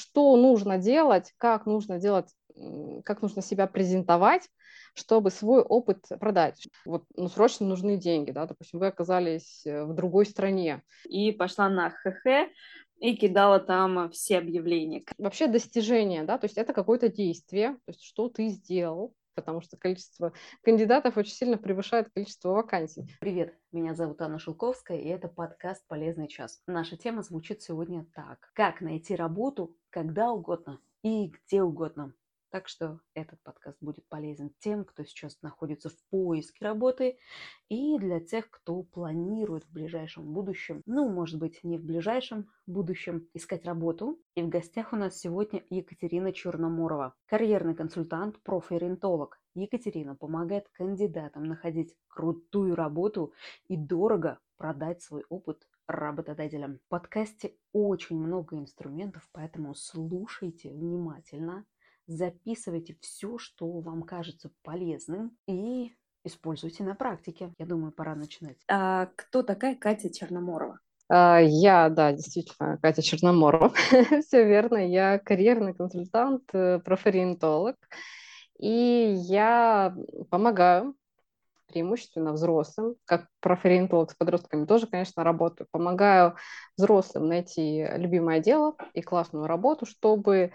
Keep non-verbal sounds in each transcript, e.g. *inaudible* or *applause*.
что нужно делать, как нужно делать, как нужно себя презентовать, чтобы свой опыт продать. Вот ну, срочно нужны деньги, да, допустим, вы оказались э, в другой стране. И пошла на ХХ, и кидала там все объявления. Вообще достижение, да, то есть это какое-то действие, то есть что ты сделал, потому что количество кандидатов очень сильно превышает количество вакансий. Привет, меня зовут Анна Шелковская, и это подкаст «Полезный час». Наша тема звучит сегодня так. Как найти работу когда угодно и где угодно. Так что этот подкаст будет полезен тем, кто сейчас находится в поиске работы, и для тех, кто планирует в ближайшем будущем, ну, может быть, не в ближайшем будущем, искать работу. И в гостях у нас сегодня Екатерина Черноморова, карьерный консультант, профориентолог. Екатерина помогает кандидатам находить крутую работу и дорого продать свой опыт работодателям. В подкасте очень много инструментов, поэтому слушайте внимательно – записывайте все, что вам кажется полезным и используйте на практике. Я думаю, пора начинать. А кто такая Катя Черноморова? А, я, да, действительно, Катя Черноморова. *laughs* Все верно. Я карьерный консультант, э, профориентолог. И я помогаю преимущественно взрослым, как профориентолог с подростками тоже, конечно, работаю. Помогаю взрослым найти любимое дело и классную работу, чтобы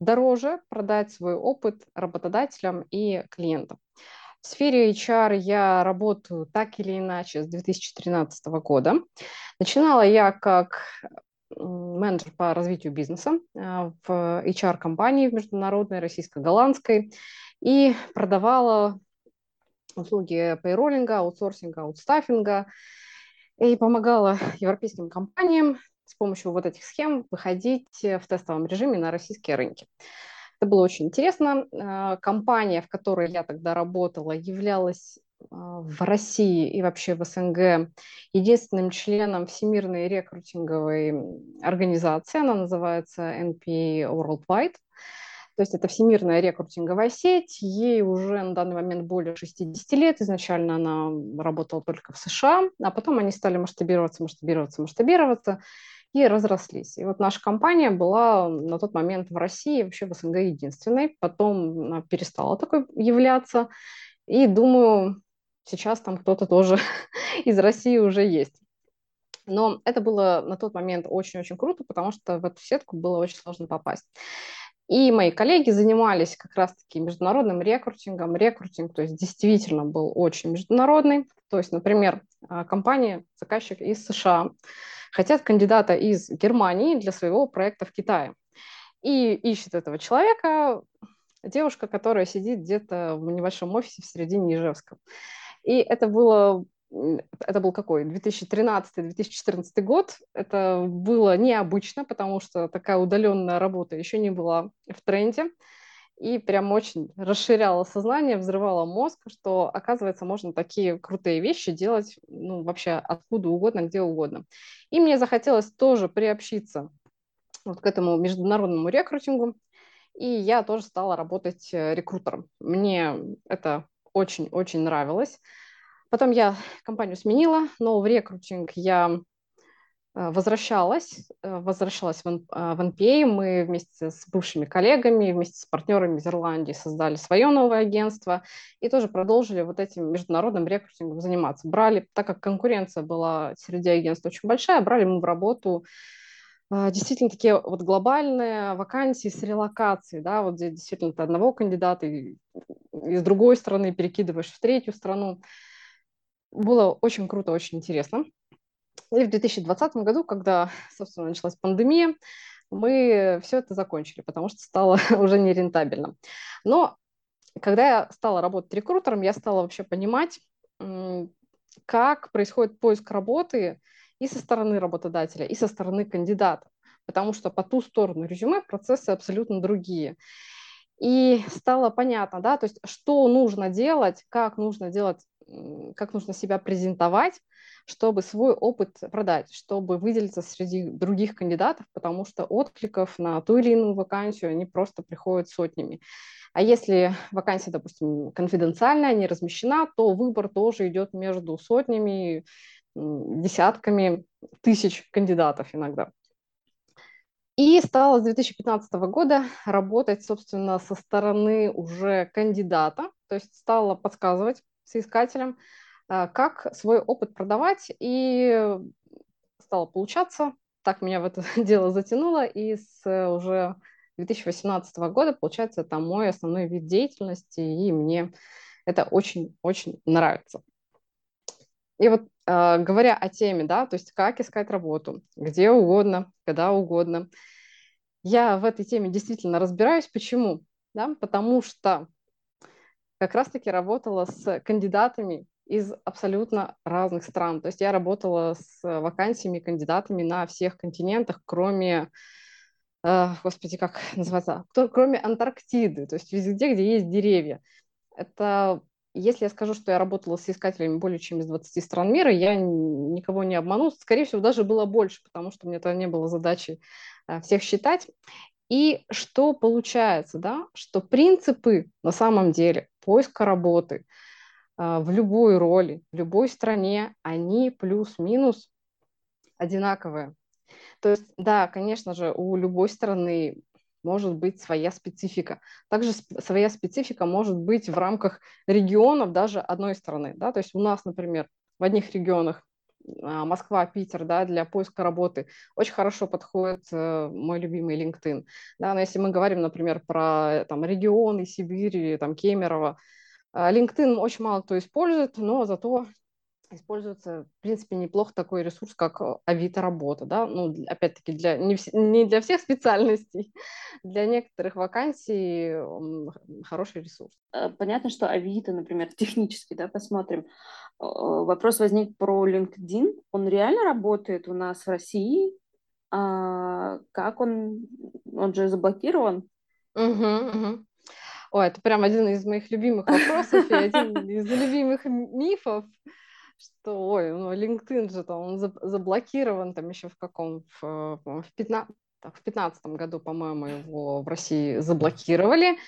дороже продать свой опыт работодателям и клиентам. В сфере HR я работаю так или иначе с 2013 года. Начинала я как менеджер по развитию бизнеса э, в HR-компании в международной, российско-голландской, и продавала услуги пейроллинга, аутсорсинга, аутстаффинга, и помогала европейским компаниям с помощью вот этих схем выходить э, в тестовом режиме на российские рынки. Это было очень интересно. Э, компания, в которой я тогда работала, являлась э, в России и вообще в СНГ единственным членом Всемирной рекрутинговой организации. Она называется NPA Worldwide. То есть это всемирная рекрутинговая сеть, ей уже на данный момент более 60 лет. Изначально она работала только в США, а потом они стали масштабироваться, масштабироваться, масштабироваться и разрослись. И вот наша компания была на тот момент в России, вообще в СНГ единственной. Потом она перестала такой являться. И думаю, сейчас там кто-то тоже *laughs* из России уже есть. Но это было на тот момент очень-очень круто, потому что в эту сетку было очень сложно попасть. И мои коллеги занимались как раз-таки международным рекрутингом. Рекрутинг, то есть действительно был очень международный. То есть, например, а, компания, заказчик из США, хотят кандидата из Германии для своего проекта в Китае. И ищет этого человека девушка, которая сидит где-то в небольшом офисе в середине Ижевска. И это было это был какой? 2013-2014 год. Это было необычно, потому что такая удаленная работа еще не была в тренде и прям очень расширяла сознание, взрывала мозг, что, оказывается, можно такие крутые вещи делать ну, вообще откуда угодно, где угодно. И мне захотелось тоже приобщиться вот к этому международному рекрутингу, и я тоже стала работать э, рекрутером. Мне это очень-очень нравилось. Потом я компанию сменила, но в рекрутинг я возвращалась, э, возвращалась в, NPA. Э, Мы вместе с бывшими коллегами, вместе с партнерами из Ирландии создали свое новое агентство и тоже продолжили вот этим международным рекрутингом заниматься. Брали, так как конкуренция была среди агентств очень большая, брали мы в работу действительно такие вот глобальные вакансии с релокацией, да, вот здесь действительно ты одного кандидата из другой страны перекидываешь в третью страну. Было очень круто, очень интересно. И в 2020 году, когда, *laughs* собственно, началась пандемия, мы все это закончили, потому что стало *laughs* уже нерентабельно. Но когда я стала работать рекрутером, я стала вообще понимать, как происходит поиск работы и со стороны работодателя, и со стороны кандидата, потому что по ту сторону резюме процессы абсолютно другие. И стало понятно, да, то есть что нужно делать, как нужно делать, как нужно себя презентовать, чтобы свой опыт продать, чтобы выделиться среди других кандидатов, потому что откликов на ту или иную вакансию они просто приходят сотнями. А если вакансия, допустим, конфиденциальная, не размещена, то выбор тоже идет между сотнями, десятками тысяч кандидатов иногда. И стала с 2015 года работать, собственно, со стороны уже кандидата, то есть стала подсказывать соискателям, а, как свой опыт продавать, и стало получаться. Так меня в это *laughs* дело затянуло, и с уже 2018 года, получается, это мой основной вид деятельности, и мне это очень-очень нравится. И вот э, говоря о теме, да, то есть как искать работу, где угодно, когда угодно, я в этой теме действительно разбираюсь. Почему? Да? Потому что как раз-таки работала с кандидатами из абсолютно разных стран. То есть я работала с вакансиями, кандидатами на всех континентах, кроме, э, господи, как называется, кроме Антарктиды, то есть везде, где есть деревья. Это если я скажу, что я работала с искателями более чем из 20 стран мира, я никого не обману. Скорее всего, даже было больше, потому что мне тогда не было задачи э, всех считать. И что получается, да, что принципы на самом деле поиска работы э, в любой роли, в любой стране, они плюс-минус одинаковые. То есть, да, конечно же, у любой страны может быть своя специфика. Также своя специфика может быть в рамках регионов даже одной страны. Да? То есть у нас, например, в одних регионах а, Москва, Питер, да, для поиска работы очень хорошо подходит э, мой любимый LinkedIn. Да, но если мы говорим, например, про там, регионы Сибири, там, Кемерово, а, LinkedIn очень мало кто использует, но зато используется, в принципе, неплохо такой ресурс, как э, Авито работа, да, ну, опять-таки, для, не, вс- не для всех *laughs* специальностей, для некоторых вакансий хороший ресурс. Э, понятно, что Авито, например, технически, да, посмотрим. Э, вопрос возник про LinkedIn. Он реально работает у нас в России? А как он? Он же заблокирован? Угу, угу. Ой, это прям один из моих любимых вопросов и один *laughs* из любимых мифов что, ой, ну, LinkedIn же там, он заблокирован там еще в каком, в, в 15, в 15 году, по-моему, его в России заблокировали.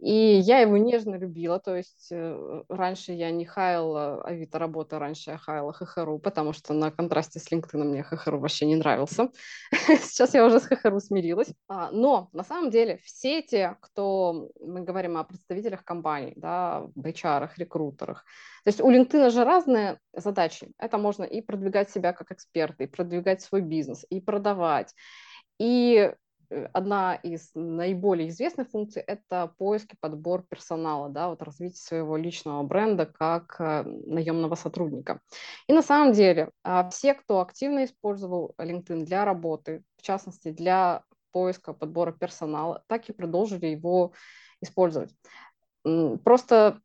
И я его нежно любила, то есть э, раньше я не хаяла Авито работы, раньше я хаяла ХХРУ, потому что на контрасте с LinkedIn мне ХХРУ вообще не нравился. *laughs* Сейчас я уже с ХХРУ смирилась. А, но на самом деле все те, кто, мы говорим о представителях компаний, да, HR, рекрутерах, то есть у LinkedIn же разные задачи. Это можно и продвигать себя как эксперты, и продвигать свой бизнес, и продавать, и одна из наиболее известных функций – это поиск и подбор персонала, да, вот развитие своего личного бренда как э, наемного сотрудника. И на самом деле а, все, кто активно использовал LinkedIn для работы, в частности для поиска, подбора персонала, так и продолжили его использовать. Просто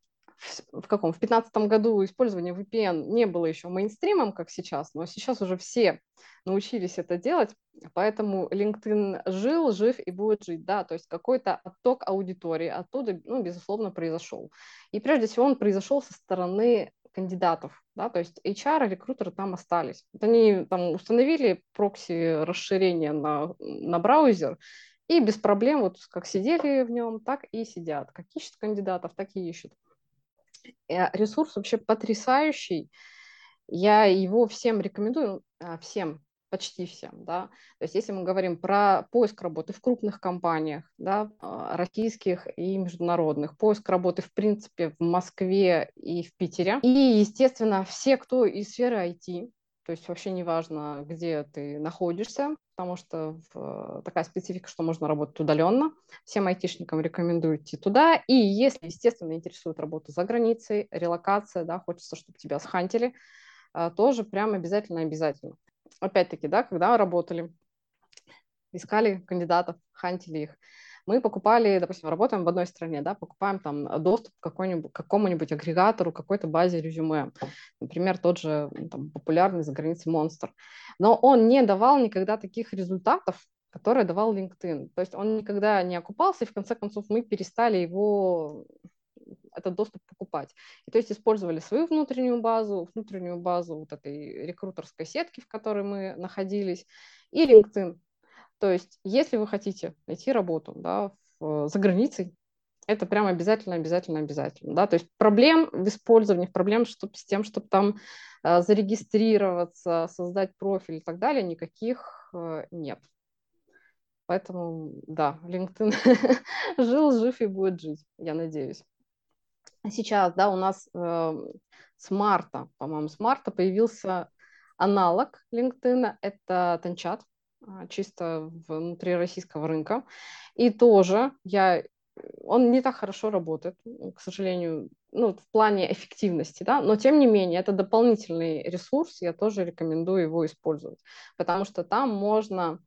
в каком? В 2015 году использование VPN не было еще мейнстримом, как сейчас, но сейчас уже все научились это делать, поэтому LinkedIn жил, жив и будет жить, да, то есть какой-то отток аудитории оттуда, ну, безусловно, произошел. И прежде всего он произошел со стороны кандидатов, да, то есть HR, рекрутеры там остались. Вот они там установили прокси расширение на, на браузер, и без проблем, вот как сидели в нем, так и сидят. Как ищут кандидатов, так и ищут. Э, ресурс вообще потрясающий. Я его всем рекомендую, а, всем, почти всем, да. То есть если мы говорим про поиск работы в крупных компаниях, да, а, российских и международных, поиск работы, в принципе, в Москве и в Питере. И, естественно, все, кто из сферы IT, то есть вообще не важно, где ты находишься, потому что в, такая специфика, что можно работать удаленно. Всем айтишникам рекомендую идти туда. И если, естественно, интересует работа за границей, релокация, да, хочется, чтобы тебя схантили, а, тоже прям обязательно-обязательно. Опять-таки, да, когда работали, искали кандидатов, хантили их, мы покупали, допустим, работаем в одной стране, да, покупаем там доступ к, какому-нибудь агрегатору, какой-то базе резюме, например, тот же там, популярный за границей Monster. Но он не давал никогда таких результатов, которые давал LinkedIn. То есть он никогда не окупался, и в конце концов мы перестали его этот доступ покупать. И то есть использовали свою внутреннюю базу, внутреннюю базу вот этой рекрутерской сетки, в которой мы находились, и LinkedIn. То есть, если вы хотите найти работу да, в, за границей, это прям обязательно, обязательно, обязательно. Да? То есть проблем в использовании, проблем чтоб, с тем, чтобы там э, зарегистрироваться, создать профиль и так далее, никаких э, нет. Поэтому, да, LinkedIn *laughs* жил, жив и будет жить, я надеюсь. Сейчас, да, у нас э, с марта, по-моему, с марта появился аналог LinkedIn, это Танчат, а, чисто внутри российского рынка. И тоже я он не так хорошо работает, к сожалению, ну, в плане эффективности, да, но тем не менее, это дополнительный ресурс, я тоже рекомендую его использовать, потому что там можно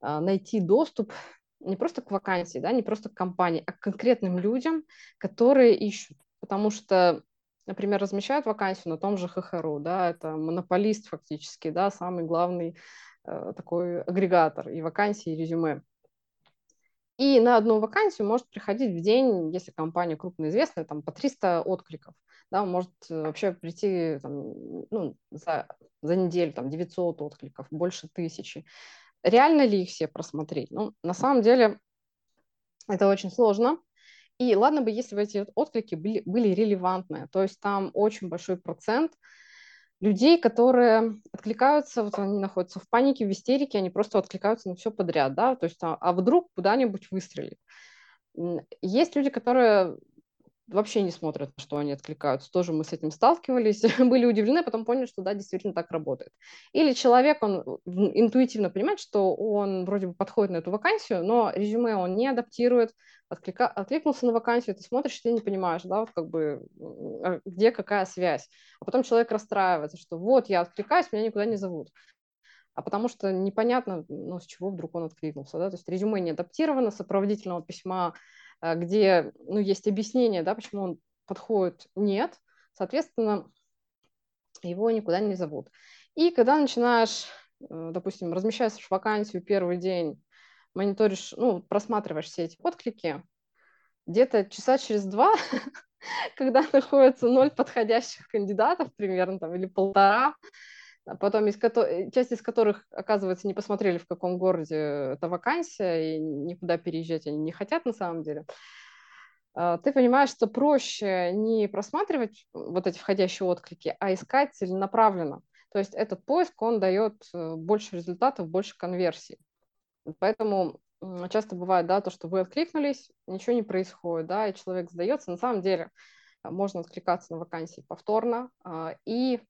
а, найти доступ не просто к вакансии, да, не просто к компании, а к конкретным людям, которые ищут, потому что например, размещают вакансию на том же ХХРУ, да, это монополист фактически, да, самый главный э, такой агрегатор и вакансий, и резюме. И на одну вакансию может приходить в день, если компания крупно известная, там по 300 откликов. Да, может э, вообще прийти там, ну, за, за неделю там, 900 откликов, больше тысячи. Реально ли их все просмотреть? Ну, на самом деле это очень сложно. И ладно бы, если бы эти отклики были, были релевантные, то есть там очень большой процент людей, которые откликаются, вот они находятся в панике, в истерике, они просто откликаются на все подряд, да, то есть а, а вдруг куда-нибудь выстрелит. Есть люди, которые вообще не смотрят, на что они откликаются. Тоже мы с этим сталкивались, *laughs* были удивлены, а потом поняли, что да, действительно так работает. Или человек, он интуитивно понимает, что он вроде бы подходит на эту вакансию, но резюме он не адаптирует, отклика... откликнулся на вакансию, ты смотришь, ты не понимаешь, да, вот как бы а где какая связь. А потом человек расстраивается, что вот я откликаюсь, меня никуда не зовут а потому что непонятно, ну, с чего вдруг он откликнулся, да, то есть резюме не адаптировано, сопроводительного письма где ну, есть объяснение, да, почему он подходит, нет, соответственно, его никуда не зовут. И когда начинаешь, э, допустим, размещаешь вакансию первый день, мониторишь, ну, просматриваешь все эти отклики, где-то часа через два, *laughs* когда находится ноль подходящих кандидатов примерно, там, или полтора, а потом из ко- часть из которых, оказывается, не посмотрели, в каком городе эта вакансия, и никуда переезжать они не хотят на самом деле, а, ты понимаешь, что проще не просматривать вот эти входящие отклики, а искать целенаправленно. То есть этот поиск, он дает э, больше результатов, больше конверсий. Поэтому часто бывает, да, то, что вы откликнулись, ничего не происходит, да, и человек сдается. На самом деле а, можно откликаться на вакансии повторно и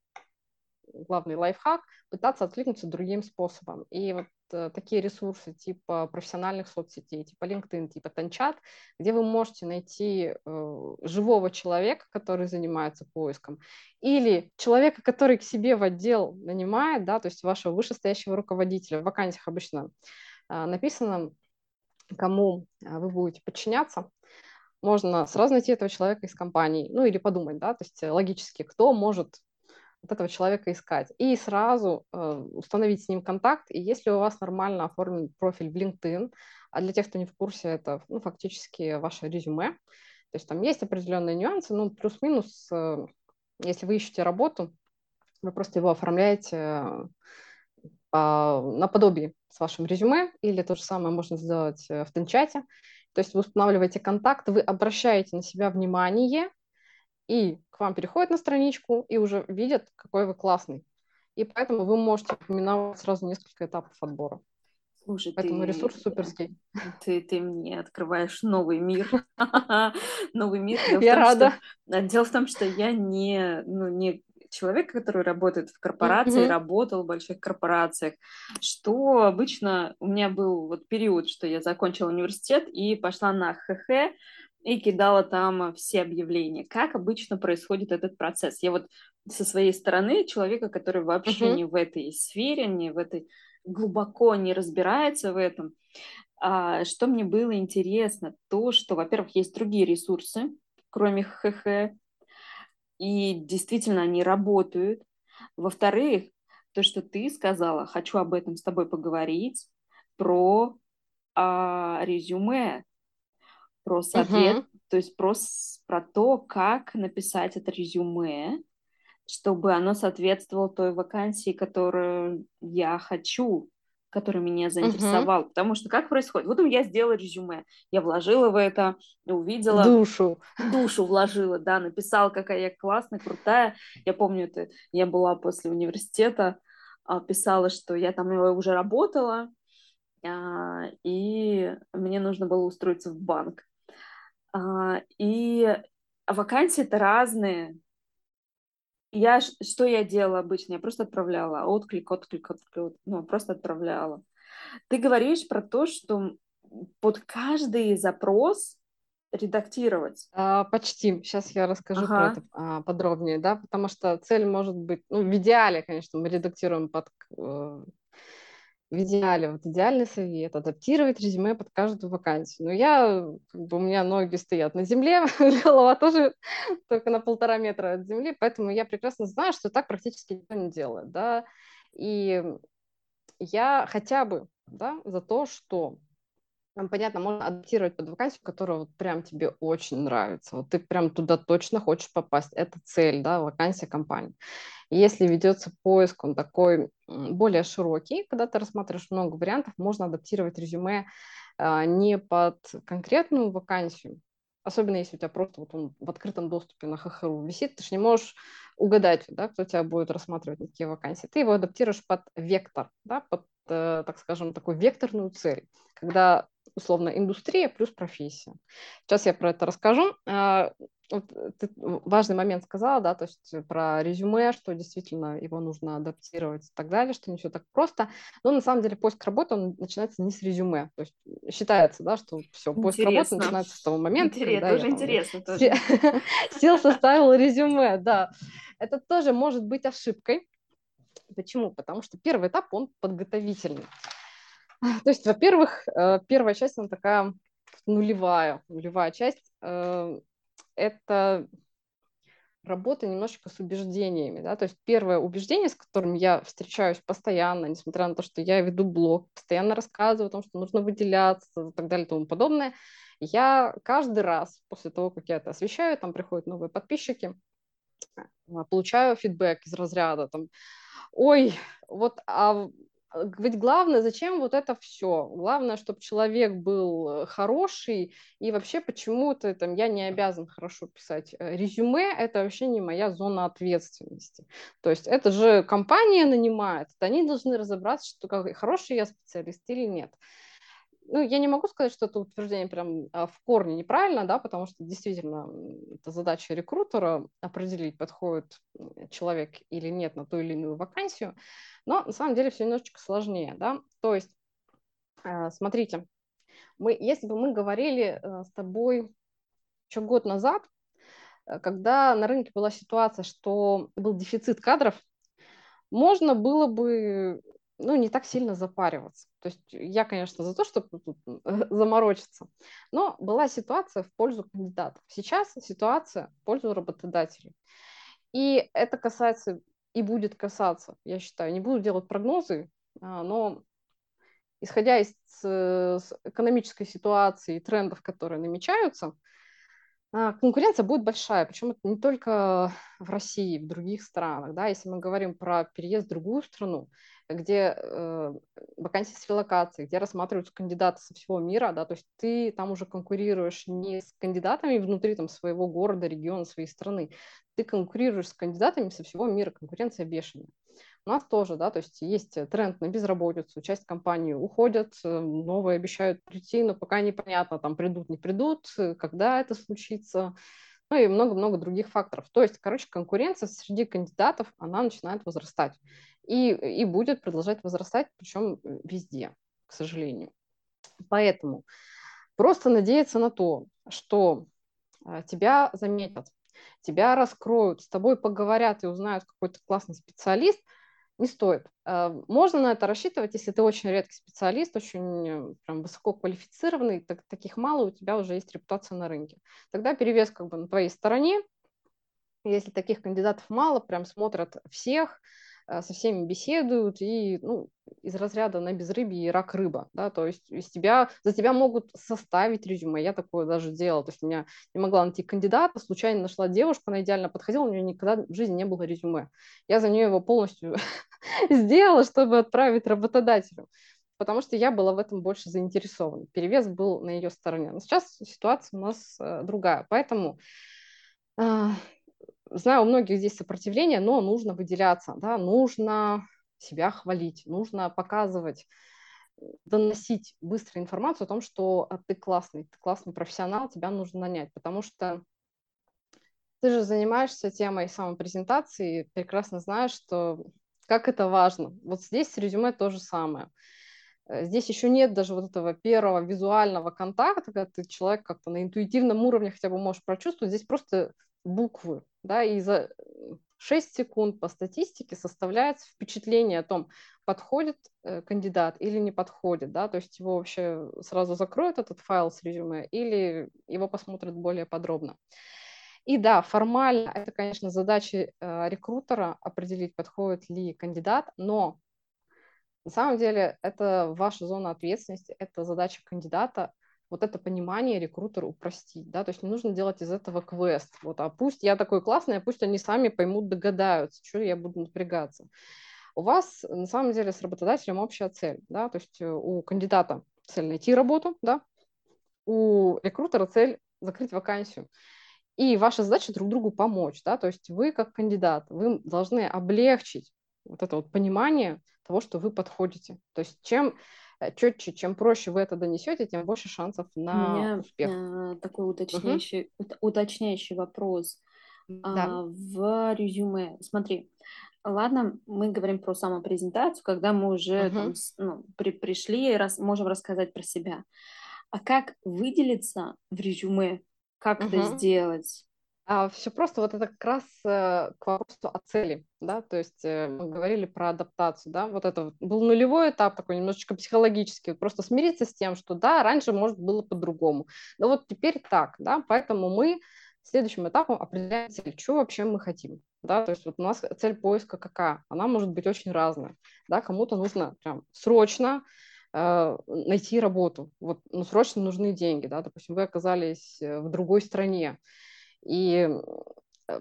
главный лайфхак, пытаться откликнуться другим способом. И вот э, такие ресурсы типа профессиональных соцсетей, типа LinkedIn, типа Танчат, где вы можете найти э, живого человека, который занимается поиском, или человека, который к себе в отдел нанимает, да, то есть вашего вышестоящего руководителя. В вакансиях обычно э, написано, кому э, вы будете подчиняться, можно сразу найти этого человека из компании, ну или подумать, да, то есть логически, кто может вот этого человека искать. И сразу э, установить с ним контакт. И если у вас нормально оформлен профиль в LinkedIn, а для тех, кто не в курсе, это ну, фактически ваше резюме, то есть там есть определенные нюансы, ну, плюс-минус, э, если вы ищете работу, вы просто его оформляете по, наподобие с вашим резюме, или то же самое можно сделать э, в Тенчате. То есть вы устанавливаете контакт, вы обращаете на себя внимание, и к вам переходят на страничку и уже видят, какой вы классный. И поэтому вы можете упоминать сразу несколько этапов отбора. Слушай, Поэтому ты, ресурс суперский. Ты, ты мне открываешь новый мир. *laughs* новый мир. я рада. дело в том, что я не, ну, не человек, который работает в корпорации, mm-hmm. работал в больших корпорациях, что обычно у меня был вот период, что я закончила университет и пошла на ХХ, и кидала там все объявления. Как обычно происходит этот процесс? Я вот со своей стороны человека, который вообще uh-huh. не в этой сфере, не в этой глубоко не разбирается в этом. А, что мне было интересно, то, что, во-первых, есть другие ресурсы, кроме ХХ, и действительно они работают. Во-вторых, то, что ты сказала, хочу об этом с тобой поговорить, про а, резюме, про ответ, uh-huh. то есть про, про то, как написать это резюме, чтобы оно соответствовало той вакансии, которую я хочу, которая меня заинтересовала. Uh-huh. Потому что как происходит? Вот я сделала резюме, я вложила в это, увидела... Душу. Душу вложила, да, написала, какая я классная, крутая. Я помню, это я была после университета, а, писала, что я там уже работала, а, и мне нужно было устроиться в банк. А, и вакансии-то разные. Я, что я делала обычно? Я просто отправляла отклик, отклик, отклик, ну, просто отправляла. Ты говоришь про то, что под каждый запрос редактировать? А, почти. Сейчас я расскажу ага. про это а, подробнее, да, потому что цель может быть, ну, в идеале, конечно, мы редактируем под э, в идеале, вот идеальный совет, адаптировать резюме под каждую вакансию. Но я, как бы у меня ноги стоят на земле, *laughs* голова тоже только на полтора метра от земли, поэтому я прекрасно знаю, что так практически никто не делает, да, и я хотя бы, да, за то, что понятно, можно адаптировать под вакансию, которая вот прям тебе очень нравится. Вот ты прям туда точно хочешь попасть. Это цель, да, вакансия компании. Если ведется поиск, он такой более широкий, когда ты рассматриваешь много вариантов, можно адаптировать резюме а, не под конкретную вакансию, особенно если у тебя просто вот он в открытом доступе на ХХРУ висит, ты же не можешь угадать, да, кто тебя будет рассматривать на такие вакансии. Ты его адаптируешь под вектор, да, под, э, так скажем, такую векторную цель, когда условно индустрия плюс профессия. Сейчас я про это расскажу. А, вот ты важный момент сказала, да, то есть про резюме, что действительно его нужно адаптировать и так далее, что не все так просто. Но на самом деле поиск работы, он начинается не с резюме. То есть считается, да, что все, поиск интересно. работы начинается с того момента, Интересно, когда тоже я, интересно там, тоже. *laughs* сел, составил резюме, да. Это тоже может быть ошибкой. Почему? Потому что первый этап, он подготовительный. *laughs* То есть, во-первых, э, первая часть, она такая нулевая, нулевая часть. Э, это работа немножечко с убеждениями, да, то есть первое убеждение, с которым я встречаюсь постоянно, несмотря на то, что я веду блог, постоянно рассказываю о том, что нужно выделяться и так далее и тому подобное, я каждый раз после того, как я это освещаю, там приходят новые подписчики, а, получаю фидбэк из разряда, там, ой, вот, а Э, ведь главное, зачем вот это все? Главное, чтобы человек был э, хороший, и вообще почему-то там я не обязан хорошо писать. Э, резюме – это вообще не моя зона ответственности. То есть это же компания нанимает, они должны разобраться, что хороший я специалист или нет ну, я не могу сказать, что это утверждение прям а, в корне неправильно, да, потому что действительно это задача рекрутера определить, подходит человек или нет на ту или иную вакансию, но на самом деле все немножечко сложнее, да, то есть, а, смотрите, мы, если бы мы говорили э, с тобой еще год назад, э, когда на рынке была ситуация, что был дефицит кадров, можно было бы ну, не так сильно запариваться. То есть я, конечно, за то, чтобы тут *laughs* заморочиться. Но была ситуация в пользу кандидатов. Сейчас ситуация в пользу работодателей. И это касается и будет касаться, я считаю. Не буду делать прогнозы, а, но исходя из экономической ситуации и трендов, которые намечаются, конкуренция будет большая, причем это не только в России, в других странах. Да? Если мы говорим про переезд в другую страну, где э, вакансии с релокацией, где рассматриваются кандидаты со всего мира, да, то есть ты там уже конкурируешь не с кандидатами внутри там, своего города, региона, своей страны, ты конкурируешь с кандидатами со всего мира, конкуренция бешеная. У нас тоже, да, то есть есть тренд на безработицу, часть компаний уходят, э, новые обещают прийти, но пока непонятно, там придут, не придут, э, когда это случится, ну и много-много других факторов. То есть, короче, конкуренция среди кандидатов, она начинает возрастать и, и будет продолжать возрастать, причем везде, к сожалению. Поэтому просто надеяться на то, что а, тебя заметят, тебя раскроют, с тобой поговорят и узнают какой-то классный специалист, не стоит. А, можно на это рассчитывать, если ты очень редкий специалист, очень э, прям высококвалифицированный, так, таких мало, у тебя уже есть репутация на рынке. Тогда перевес как бы на твоей стороне. Если таких кандидатов мало, прям смотрят всех, Э, со всеми беседуют, и ну, из разряда на безрыбье и рак рыба, да, то есть из тебя, за тебя могут составить резюме, я такое даже делала, то есть у меня не могла найти кандидата, случайно нашла девушку, она идеально подходила, у нее никогда в жизни не было резюме, я за нее его полностью *laughs* сделала, чтобы отправить работодателю, потому что я была в этом больше заинтересована, перевес был на ее стороне, но сейчас ситуация у нас э, другая, поэтому э, знаю, у многих здесь сопротивление, но нужно выделяться, да, нужно себя хвалить, нужно показывать доносить быстро информацию о том, что а, ты классный, ты классный профессионал, тебя нужно нанять, потому что ты же занимаешься темой самопрезентации, прекрасно знаешь, что как это важно. Вот здесь с резюме то же самое. Э, здесь еще нет даже вот этого первого визуального контакта, когда ты человек как-то на интуитивном уровне хотя бы можешь прочувствовать. Здесь просто буквы, да, и за 6 секунд по статистике составляется впечатление о том, подходит э, кандидат или не подходит, да, то есть его вообще сразу закроют этот файл с резюме или его посмотрят более подробно. И да, формально это, конечно, задача э, рекрутера определить, подходит ли кандидат, но на самом деле это ваша зона ответственности, это задача кандидата вот это понимание рекрутеру упростить, да, то есть не нужно делать из этого квест, вот, а пусть я такой классный, а пусть они сами поймут, догадаются, что я буду напрягаться. У вас на самом деле с работодателем общая цель, да, то есть э, у кандидата цель найти работу, да, у рекрутера цель закрыть вакансию. И ваша задача друг другу помочь, да, то есть вы как кандидат, вы должны облегчить вот это вот понимание того, что вы подходите. То есть чем четче, чем проще вы это донесете, тем больше шансов на У меня успех. Э, такой уточняющий, угу. уточняющий вопрос. Да. А, в резюме, смотри, ладно, мы говорим про самопрезентацию, когда мы уже угу. там, ну, при, пришли и рас, можем рассказать про себя. А как выделиться в резюме? Как угу. это сделать? А, все просто, вот это как раз э, к вопросу о цели, да, то есть э, мы говорили про адаптацию, да, вот это был нулевой этап такой немножечко психологический, просто смириться с тем, что да, раньше, может, было по-другому, но вот теперь так, да, поэтому мы следующим этапом определяем цель, что вообще мы хотим, да, то есть вот у нас цель поиска какая, она может быть очень разная, да, кому-то нужно прям срочно э, найти работу, вот, ну, срочно нужны деньги, да, допустим, вы оказались э, в другой стране, и э,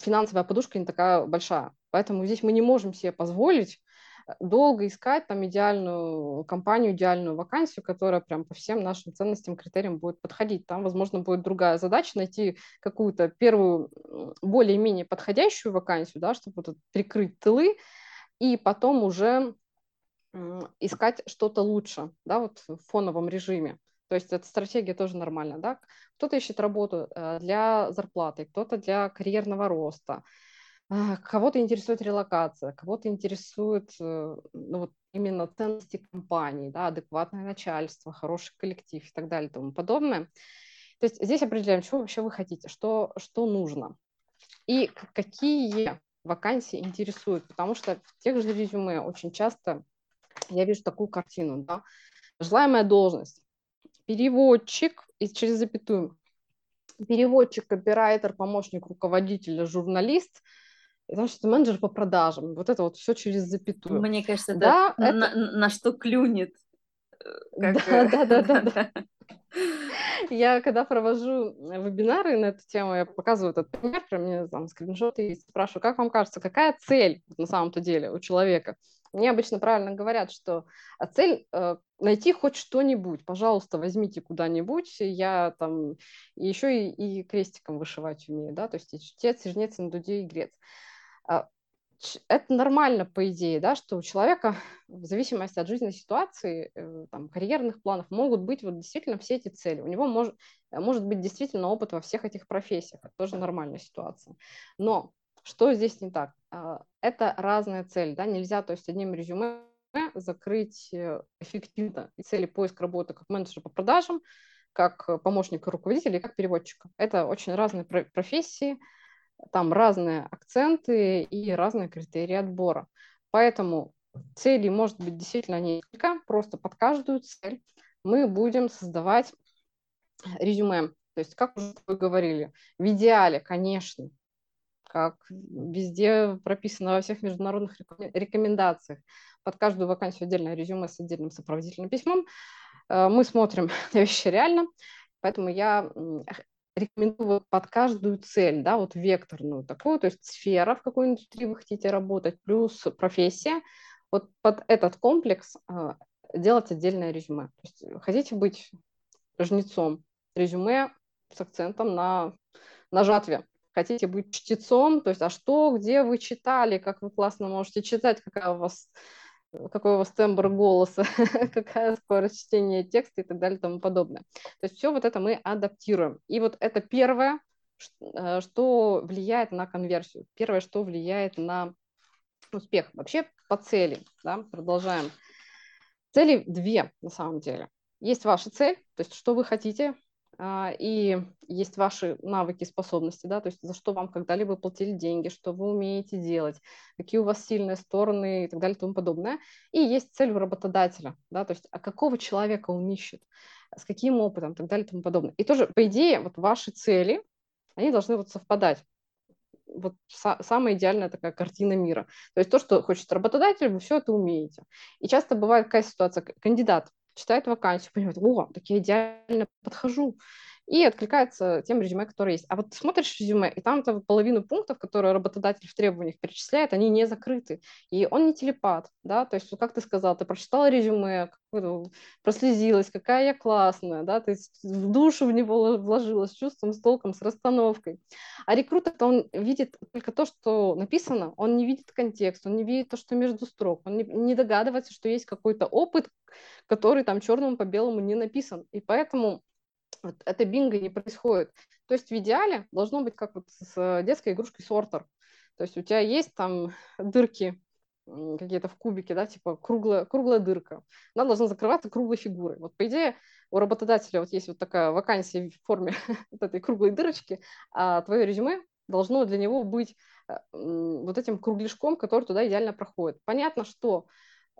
финансовая подушка не такая большая. Поэтому здесь мы не можем себе позволить э, долго искать там идеальную компанию, идеальную вакансию, которая прям по всем нашим ценностям, критериям будет подходить. Там, возможно, будет другая задача найти какую-то первую более-менее подходящую вакансию, да, чтобы вот прикрыть тылы, и потом уже искать что-то лучше, да, вот в фоновом режиме. То есть эта стратегия тоже нормальная, да. Кто-то ищет работу э, для зарплаты, кто-то для карьерного роста, а, кого-то интересует релокация, кого-то интересует э, ну, вот именно ценности компании, да, адекватное начальство, хороший коллектив и так далее и тому подобное. То есть здесь определяем, что вообще вы хотите, что, что нужно и какие вакансии интересуют, потому что в тех же резюме очень часто я вижу такую картину, да, желаемая должность, переводчик, и через запятую, переводчик, копирайтер, помощник руководителя, журналист, значит, менеджер по продажам. Вот это вот все через запятую. Мне кажется, да, это... На, на что клюнет. Э, как... Да, да, да, да, да. *laughs* Я когда провожу вебинары на эту тему, я показываю этот пример, прям мне там скриншоты и спрашиваю, как вам кажется, какая цель на самом-то деле у человека? Мне обычно правильно говорят, что а, цель э, найти хоть что-нибудь. Пожалуйста, возьмите куда-нибудь. Я там еще и, и крестиком вышивать умею, да, то есть и чтец, и жнец, и на дуде, и грец. А, это нормально, по идее, да, что у человека в зависимости от жизненной ситуации, э, там, карьерных планов могут быть вот действительно все эти цели. У него может, может быть действительно опыт во всех этих профессиях. Это тоже нормальная ситуация. Но что здесь не так? А, это разная цель, да, нельзя, то есть одним резюме закрыть э, эффективно цели поиска работы как менеджера по продажам, как помощника руководителя и как переводчика. Это очень разные профессии, там разные акценты и разные критерии отбора. Поэтому целей может быть действительно несколько, просто под каждую цель мы будем создавать резюме. То есть, как уже вы говорили, в идеале, конечно, как везде прописано во всех международных рекомендациях. Под каждую вакансию отдельное резюме с отдельным сопроводительным письмом. Э, мы смотрим *laughs* вещи реально, поэтому я рекомендую под каждую цель, да, вот векторную такую, то есть сфера, в какой индустрии вы хотите работать, плюс профессия, вот под этот комплекс э, делать отдельное резюме. То есть хотите быть жнецом, резюме с акцентом на, на жатве хотите быть чтецом, то есть, а что, где вы читали, как вы классно можете читать, какая у вас какой у вас тембр голоса, *laughs* какая скорость чтения текста и так далее и тому подобное. То есть все вот это мы адаптируем. И вот это первое, э, что влияет на конверсию. Первое, что влияет на успех. Вообще по цели, да, продолжаем. Цели две на самом деле. Есть ваша цель, то есть что вы хотите и есть ваши навыки, способности, да, то есть за что вам когда-либо платили деньги, что вы умеете делать, какие у вас сильные стороны и так далее и тому подобное. И есть цель у работодателя, да, то есть а какого человека он ищет, с каким опытом и так далее и тому подобное. И тоже, по идее, вот ваши цели, они должны вот совпадать. Вот са- самая идеальная такая картина мира. То есть то, что хочет работодатель, вы все это умеете. И часто бывает какая ситуация, кандидат читает вакансию, понимает, о, так я идеально подхожу, и откликается тем резюме, которые есть. А вот ты смотришь резюме, и там -то половину пунктов, которые работодатель в требованиях перечисляет, они не закрыты. И он не телепат, да, то есть, как ты сказал, ты прочитала резюме, прослезилась, какая я классная, да, ты в душу в него вложилась с чувством, с толком, с расстановкой. А рекрутер-то он видит только то, что написано, он не видит контекст, он не видит то, что между строк, он не, не догадывается, что есть какой-то опыт, который там черному по белому не написан. И поэтому вот это бинго не происходит. То есть в идеале должно быть как вот с детской игрушкой сортер. То есть у тебя есть там дырки какие-то в кубике, да, типа круглая, круглая дырка. Она должна закрываться круглой фигурой. Вот по идее у работодателя вот есть вот такая вакансия в форме *laughs* вот этой круглой дырочки, а твое резюме должно для него быть э, вот этим кругляшком, который туда идеально проходит. Понятно, что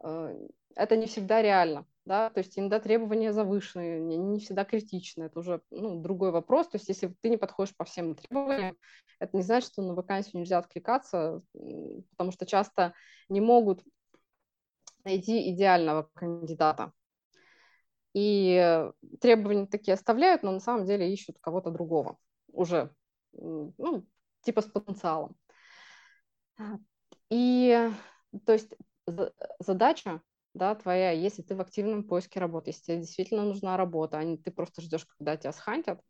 э, это не всегда реально да, то есть иногда требования завышенные, не, не всегда критичны, это уже ну, другой вопрос, то есть если ты не подходишь по всем требованиям, это не значит, что на вакансию нельзя откликаться, потому что часто не могут найти идеального кандидата. И требования такие оставляют, но на самом деле ищут кого-то другого уже, ну, типа с потенциалом. И то есть задача да, твоя, если ты в активном поиске работы, если тебе действительно нужна работа, а не ты просто ждешь, когда тебя схантят,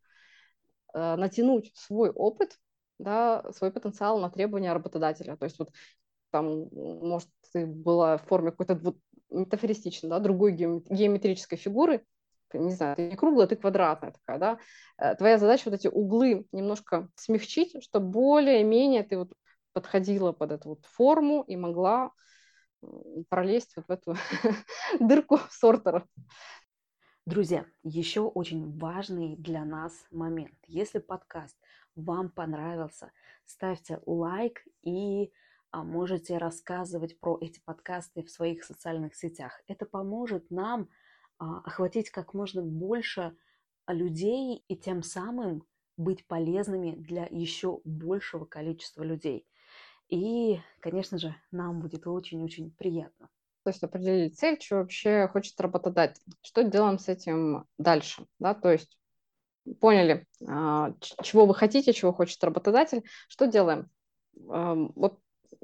э, натянуть свой опыт, да, свой потенциал на требования работодателя. То есть вот там, может, ты была в форме какой-то вот метафористичной, да, другой геометрической фигуры, не знаю, ты не круглая, ты квадратная такая, да, э, твоя задача вот эти углы немножко смягчить, чтобы более-менее ты вот подходила под эту вот форму и могла пролезть вот в эту *laughs* дырку сортера. Друзья, еще очень важный для нас момент. Если подкаст вам понравился, ставьте лайк и а, можете рассказывать про эти подкасты в своих социальных сетях. Это поможет нам а, охватить как можно больше людей и тем самым быть полезными для еще большего количества людей. И, конечно же, нам будет очень-очень приятно. То есть определить цель, что вообще хочет работодатель. Что делаем с этим дальше? Да? То есть поняли, а, чего вы хотите, чего хочет работодатель. Что делаем? Вот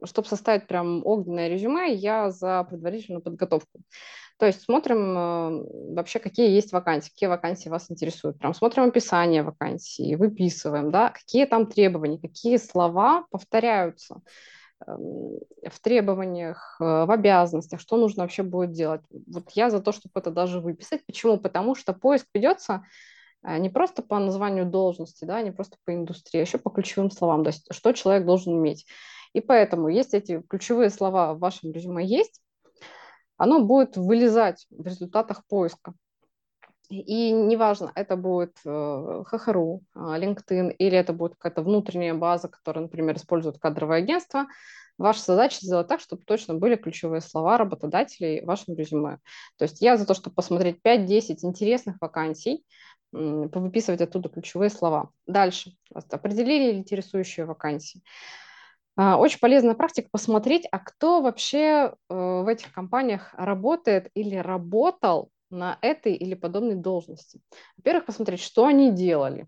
чтобы составить прям огненное резюме, я за предварительную подготовку. То есть смотрим э, вообще, какие есть вакансии, какие вакансии вас интересуют. Прям смотрим описание вакансии, выписываем, да, какие там требования, какие слова повторяются эм, в требованиях, э, в обязанностях, что нужно вообще будет делать. Вот я за то, чтобы это даже выписать. Почему? Потому что поиск ведется э, не просто по названию должности, да, не просто по индустрии, а еще по ключевым словам, то есть что человек должен уметь. И поэтому, если эти ключевые слова в вашем резюме есть, оно будет вылезать в результатах поиска. И неважно, это будет э, ХХРУ, а, LinkedIn, или это будет какая-то внутренняя база, которая, например, использует кадровое агентство, ваша задача сделать так, чтобы точно были ключевые слова работодателей в вашем резюме. То есть я за то, чтобы посмотреть 5-10 интересных вакансий, повыписывать оттуда ключевые слова. Дальше. Определили интересующие вакансии. А, очень полезная практика посмотреть, а кто вообще э, в этих компаниях работает или работал на этой или подобной должности. Во-первых, посмотреть, что они делали,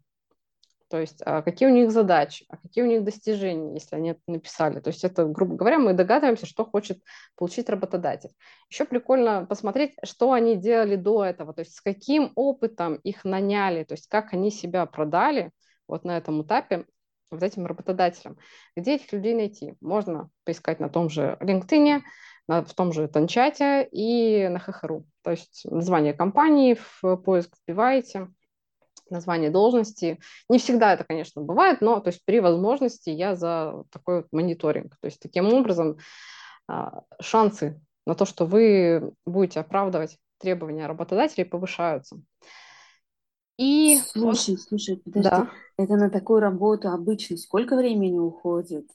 то есть а какие у них задачи, а какие у них достижения, если они это написали. То есть это, грубо говоря, мы догадываемся, что хочет получить работодатель. Еще прикольно посмотреть, что они делали до этого, то есть с каким опытом их наняли, то есть как они себя продали вот на этом этапе вот этим работодателям. Где этих людей найти? Можно поискать на том же LinkedIn, на, в том же Танчате и на ХХРУ. То есть название компании в поиск вбиваете, название должности. Не всегда это, конечно, бывает, но то есть при возможности я за такой вот мониторинг. То есть таким образом а, шансы на то, что вы будете оправдывать требования работодателей, повышаются. И слушай, слушай, подожди, да. это на такую работу обычно сколько времени уходит?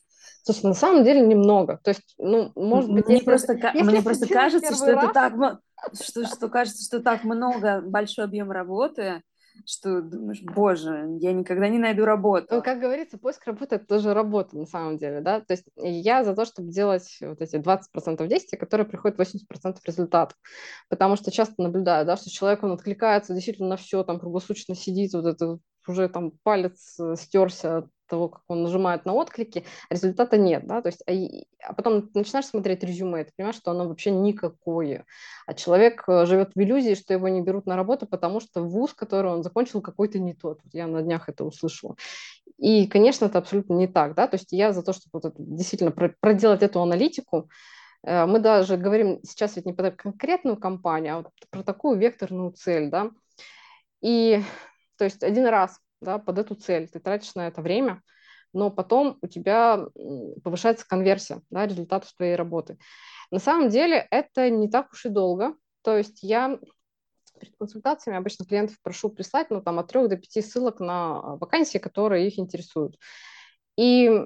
Слушай, на самом деле немного. То есть, ну, может быть, мне если, просто, если мне просто кажется, что раз... это так, что, что кажется, что так много, большой объем работы, что думаешь, боже, я никогда не найду работу. Ну, как говорится, поиск работы – это тоже работа на самом деле, да, то есть я за то, чтобы делать вот эти 20% действий, которые приходят 80% результатов, потому что часто наблюдаю, да, что человек, он откликается действительно на все, там, круглосуточно сидит, вот это уже там палец э, стерся того, как он нажимает на отклики, результата нет, да, то есть, а, а потом начинаешь смотреть резюме, ты понимаешь, что оно вообще никакое, а человек э, живет в иллюзии, что его не берут на работу, потому что вуз, который он закончил, какой-то не тот, я на днях это услышала, и, конечно, это абсолютно не так, да, то есть я за то, чтобы вот это, действительно проделать эту аналитику, э, мы даже говорим сейчас ведь не про конкретную компанию, а вот про такую векторную цель, да, и то есть один раз да, под эту цель ты тратишь на это время, но потом у тебя повышается конверсия, да, результатов твоей работы. На самом деле это не так уж и долго. То есть я перед консультациями обычно клиентов прошу прислать ну, там, от трех до пяти ссылок на вакансии, которые их интересуют. И,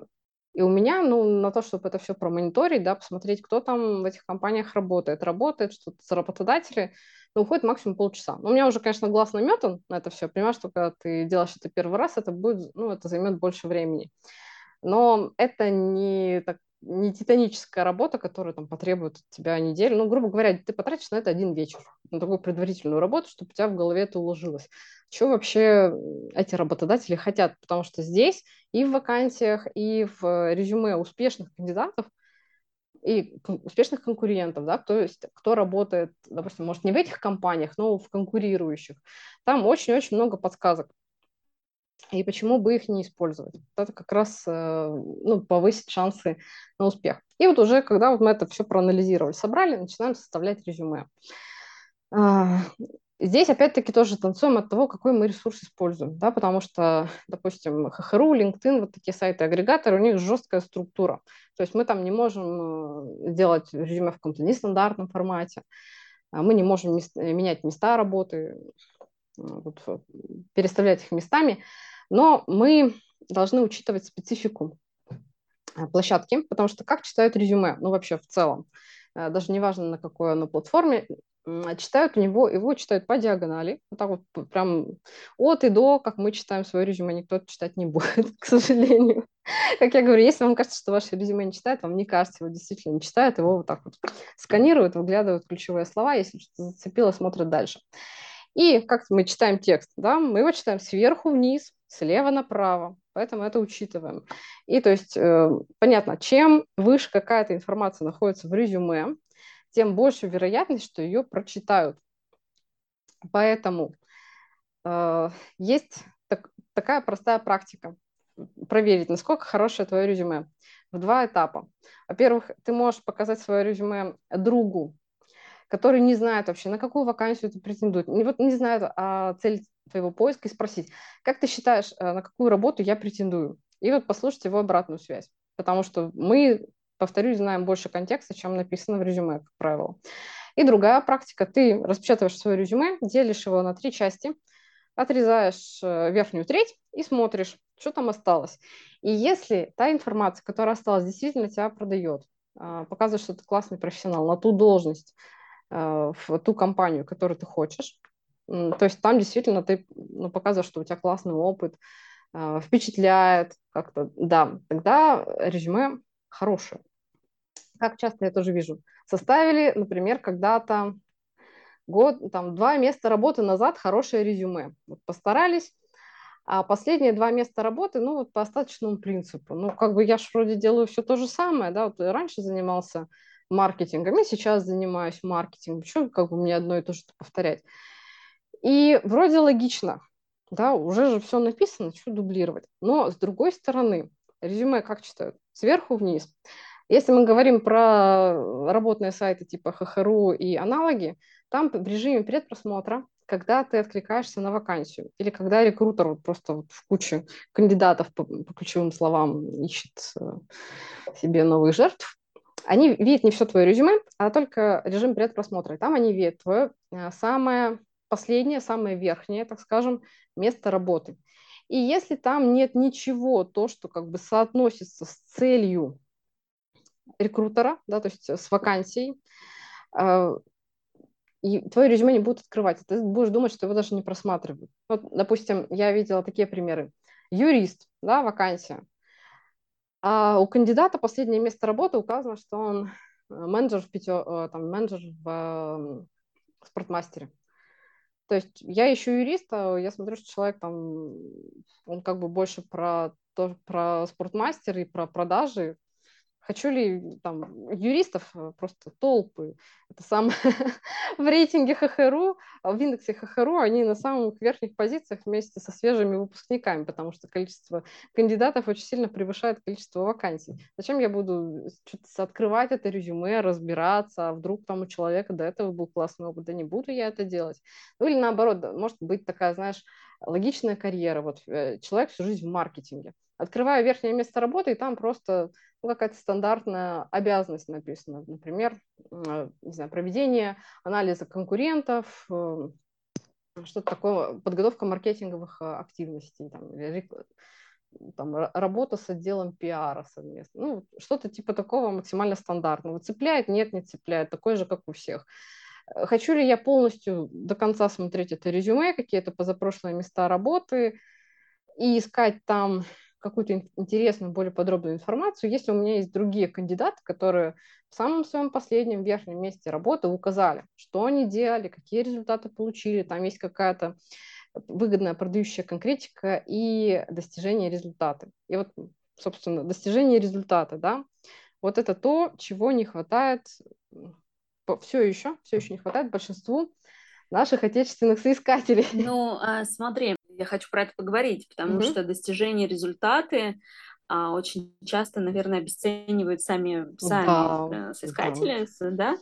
и у меня ну, на то, чтобы это все промониторить, да, посмотреть, кто там в этих компаниях работает, работает, что-то работодатели – но уходит максимум полчаса. Но у меня уже, конечно, глаз наметан на это все. Понимаешь, что когда ты делаешь это первый раз, это будет, ну, это займет больше времени. Но это не, так, не титаническая работа, которая там потребует от тебя неделю. Ну, грубо говоря, ты потратишь на это один вечер, на такую предварительную работу, чтобы у тебя в голове это уложилось. Чего вообще эти работодатели хотят? Потому что здесь и в вакансиях, и в резюме успешных кандидатов – и успешных конкурентов, да, то есть кто работает, допустим, может, не в этих компаниях, но в конкурирующих. Там очень-очень много подсказок. И почему бы их не использовать? Это как раз э, ну, повысит шансы на успех. И вот уже, когда вот мы это все проанализировали, собрали, начинаем составлять резюме. Здесь, опять-таки, тоже танцуем от того, какой мы ресурс используем, да, потому что, допустим, ХХРУ, LinkedIn, вот такие сайты-агрегаторы, у них жесткая структура. То есть мы там не можем э, делать резюме в каком-то нестандартном формате, а мы не можем менять места работы, вот, переставлять их местами, но мы должны учитывать специфику э, площадки, потому что как читают резюме, ну вообще в целом, э, даже неважно на какой оно платформе, читают у него, его читают по диагонали, вот так вот прям от и до, как мы читаем свое резюме, никто читать не *laughs* будет, к сожалению. Как я говорю, если вам кажется, что ваше резюме не читает, вам не кажется, его действительно не читают, его вот так вот сканируют, выглядывают ключевые слова, если что-то зацепило, смотрят дальше. И как мы читаем текст, да, мы его читаем сверху вниз, слева направо, поэтому это учитываем. И то есть, э, понятно, чем выше какая-то информация находится в резюме, тем больше вероятность, что ее прочитают. Поэтому э, есть так, такая простая практика. Проверить, насколько хорошее твое резюме. В два этапа. Во-первых, ты можешь показать свое резюме другу, который не знает вообще, на какую вакансию ты претендует, не, вот, не знает о цели твоего поиска и спросить, как ты считаешь, э, на какую работу я претендую? И вот послушать его обратную связь. Потому что мы повторюсь, знаем больше контекста, чем написано в резюме, как правило. И другая практика. Ты распечатываешь свое резюме, делишь его на три части, отрезаешь э, верхнюю треть и смотришь, что там осталось. И если та информация, которая осталась, действительно тебя продает, а, показывает, что ты классный профессионал на ту должность, э, в ту компанию, которую ты хочешь, то есть там действительно ты ну, показываешь, что у тебя классный опыт, э, впечатляет как-то, да, тогда резюме хорошее. Как часто я тоже вижу. Составили, например, когда-то год, там, два места работы назад хорошее резюме. Вот постарались, а последние два места работы, ну, вот по остаточному принципу. Ну, как бы я же вроде делаю все то же самое, да, вот раньше занимался маркетингом, и сейчас занимаюсь маркетингом. Почему как бы мне одно и то же повторять? И вроде логично, да, уже же все написано, что дублировать. Но с другой стороны, резюме как читают? Сверху вниз. Если мы говорим про работные сайты типа ХХРУ и аналоги, там в режиме предпросмотра, когда ты откликаешься на вакансию или когда рекрутер просто вот в куче кандидатов по, по ключевым словам ищет э, себе новых жертв, они видят не все твое резюме, а только режим предпросмотра. И там они видят твое э, самое последнее, самое верхнее, так скажем, место работы. И если там нет ничего, то, что как бы соотносится с целью рекрутера, да, то есть с вакансией, э, и твое резюме не будут открывать. Ты будешь думать, что его даже не просматривают. Вот, допустим, я видела такие примеры. Юрист, да, вакансия. А у кандидата последнее место работы указано, что он э, менеджер в, пятё, э, там, менеджер в спортмастере. То есть я ищу юриста, я смотрю, что человек там, он как бы больше про, то, про спортмастер и про продажи, Хочу ли там юристов э, просто толпы. Это самое *laughs* в рейтинге ХХРУ, в индексе ХХРУ они на самых верхних позициях вместе со свежими выпускниками, потому что количество кандидатов очень сильно превышает количество вакансий. Зачем я буду открывать это резюме, разбираться, а вдруг там у человека до этого был классный опыт, да не буду я это делать. Ну или наоборот, может быть такая, знаешь, логичная карьера. Вот э, человек всю жизнь в маркетинге. Открываю верхнее место работы, и там просто ну, какая-то стандартная обязанность написана. Например, э, не знаю, проведение анализа конкурентов, э, что-то такое, подготовка маркетинговых активностей, там, там, работа с отделом пиара совместно. Ну, что-то типа такого максимально стандартного. Цепляет? Нет, не цепляет. Такой же, как у всех. Хочу ли я полностью до конца смотреть это резюме, какие-то позапрошлые места работы и искать там какую-то интересную, более подробную информацию, если у меня есть другие кандидаты, которые в самом своем последнем верхнем месте работы указали, что они делали, какие результаты получили, там есть какая-то выгодная продающая конкретика и достижение результата. И вот, собственно, достижение результата, да, вот это то, чего не хватает все еще, все еще не хватает большинству наших отечественных соискателей. Ну, а, смотри, я хочу про это поговорить, потому угу. что достижения результаты а, очень часто, наверное, обесценивают сами, сами да, э, соискатели, да. да?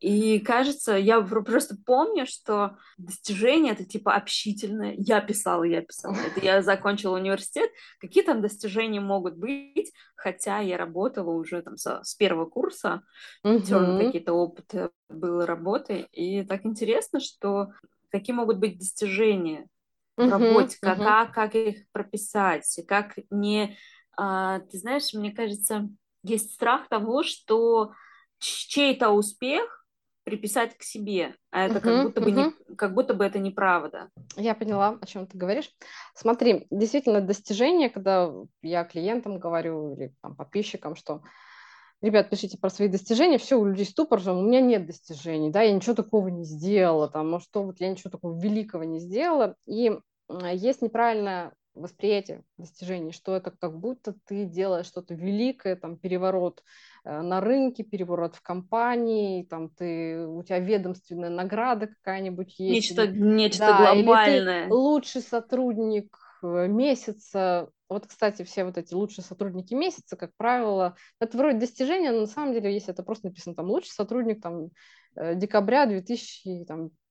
И кажется, я просто помню, что достижения это типа общительное. Я писала, я писала. Это я закончила университет. Какие там достижения могут быть? Хотя я работала уже там со, с первого курса. Угу. какие-то опыты было работы. И так интересно, что какие могут быть достижения в работе, uh как, как, как их прописать, как не... А, ты знаешь, мне кажется, есть страх того, что чей-то успех приписать к себе, а это uh-huh, как, будто бы uh-huh. не, как будто бы это неправда. Я поняла, о чем ты говоришь. Смотри, действительно, достижение, когда я клиентам говорю или там, подписчикам, что ребят, пишите про свои достижения, все, у людей ступор, что у меня нет достижений, да, я ничего такого не сделала, там, может, что вот я ничего такого великого не сделала, и есть неправильное восприятие достижений, что это как будто ты делаешь что-то великое, там, переворот Э, на рынке, переворот в компании, там ты, у тебя ведомственная награда какая-нибудь есть. Нечто, или, нечто да, глобальное. Или ты лучший сотрудник э, месяца. Вот, кстати, все вот эти лучшие сотрудники месяца, как правило, это вроде достижения, но на самом деле, если это просто написано там лучший сотрудник там э, декабря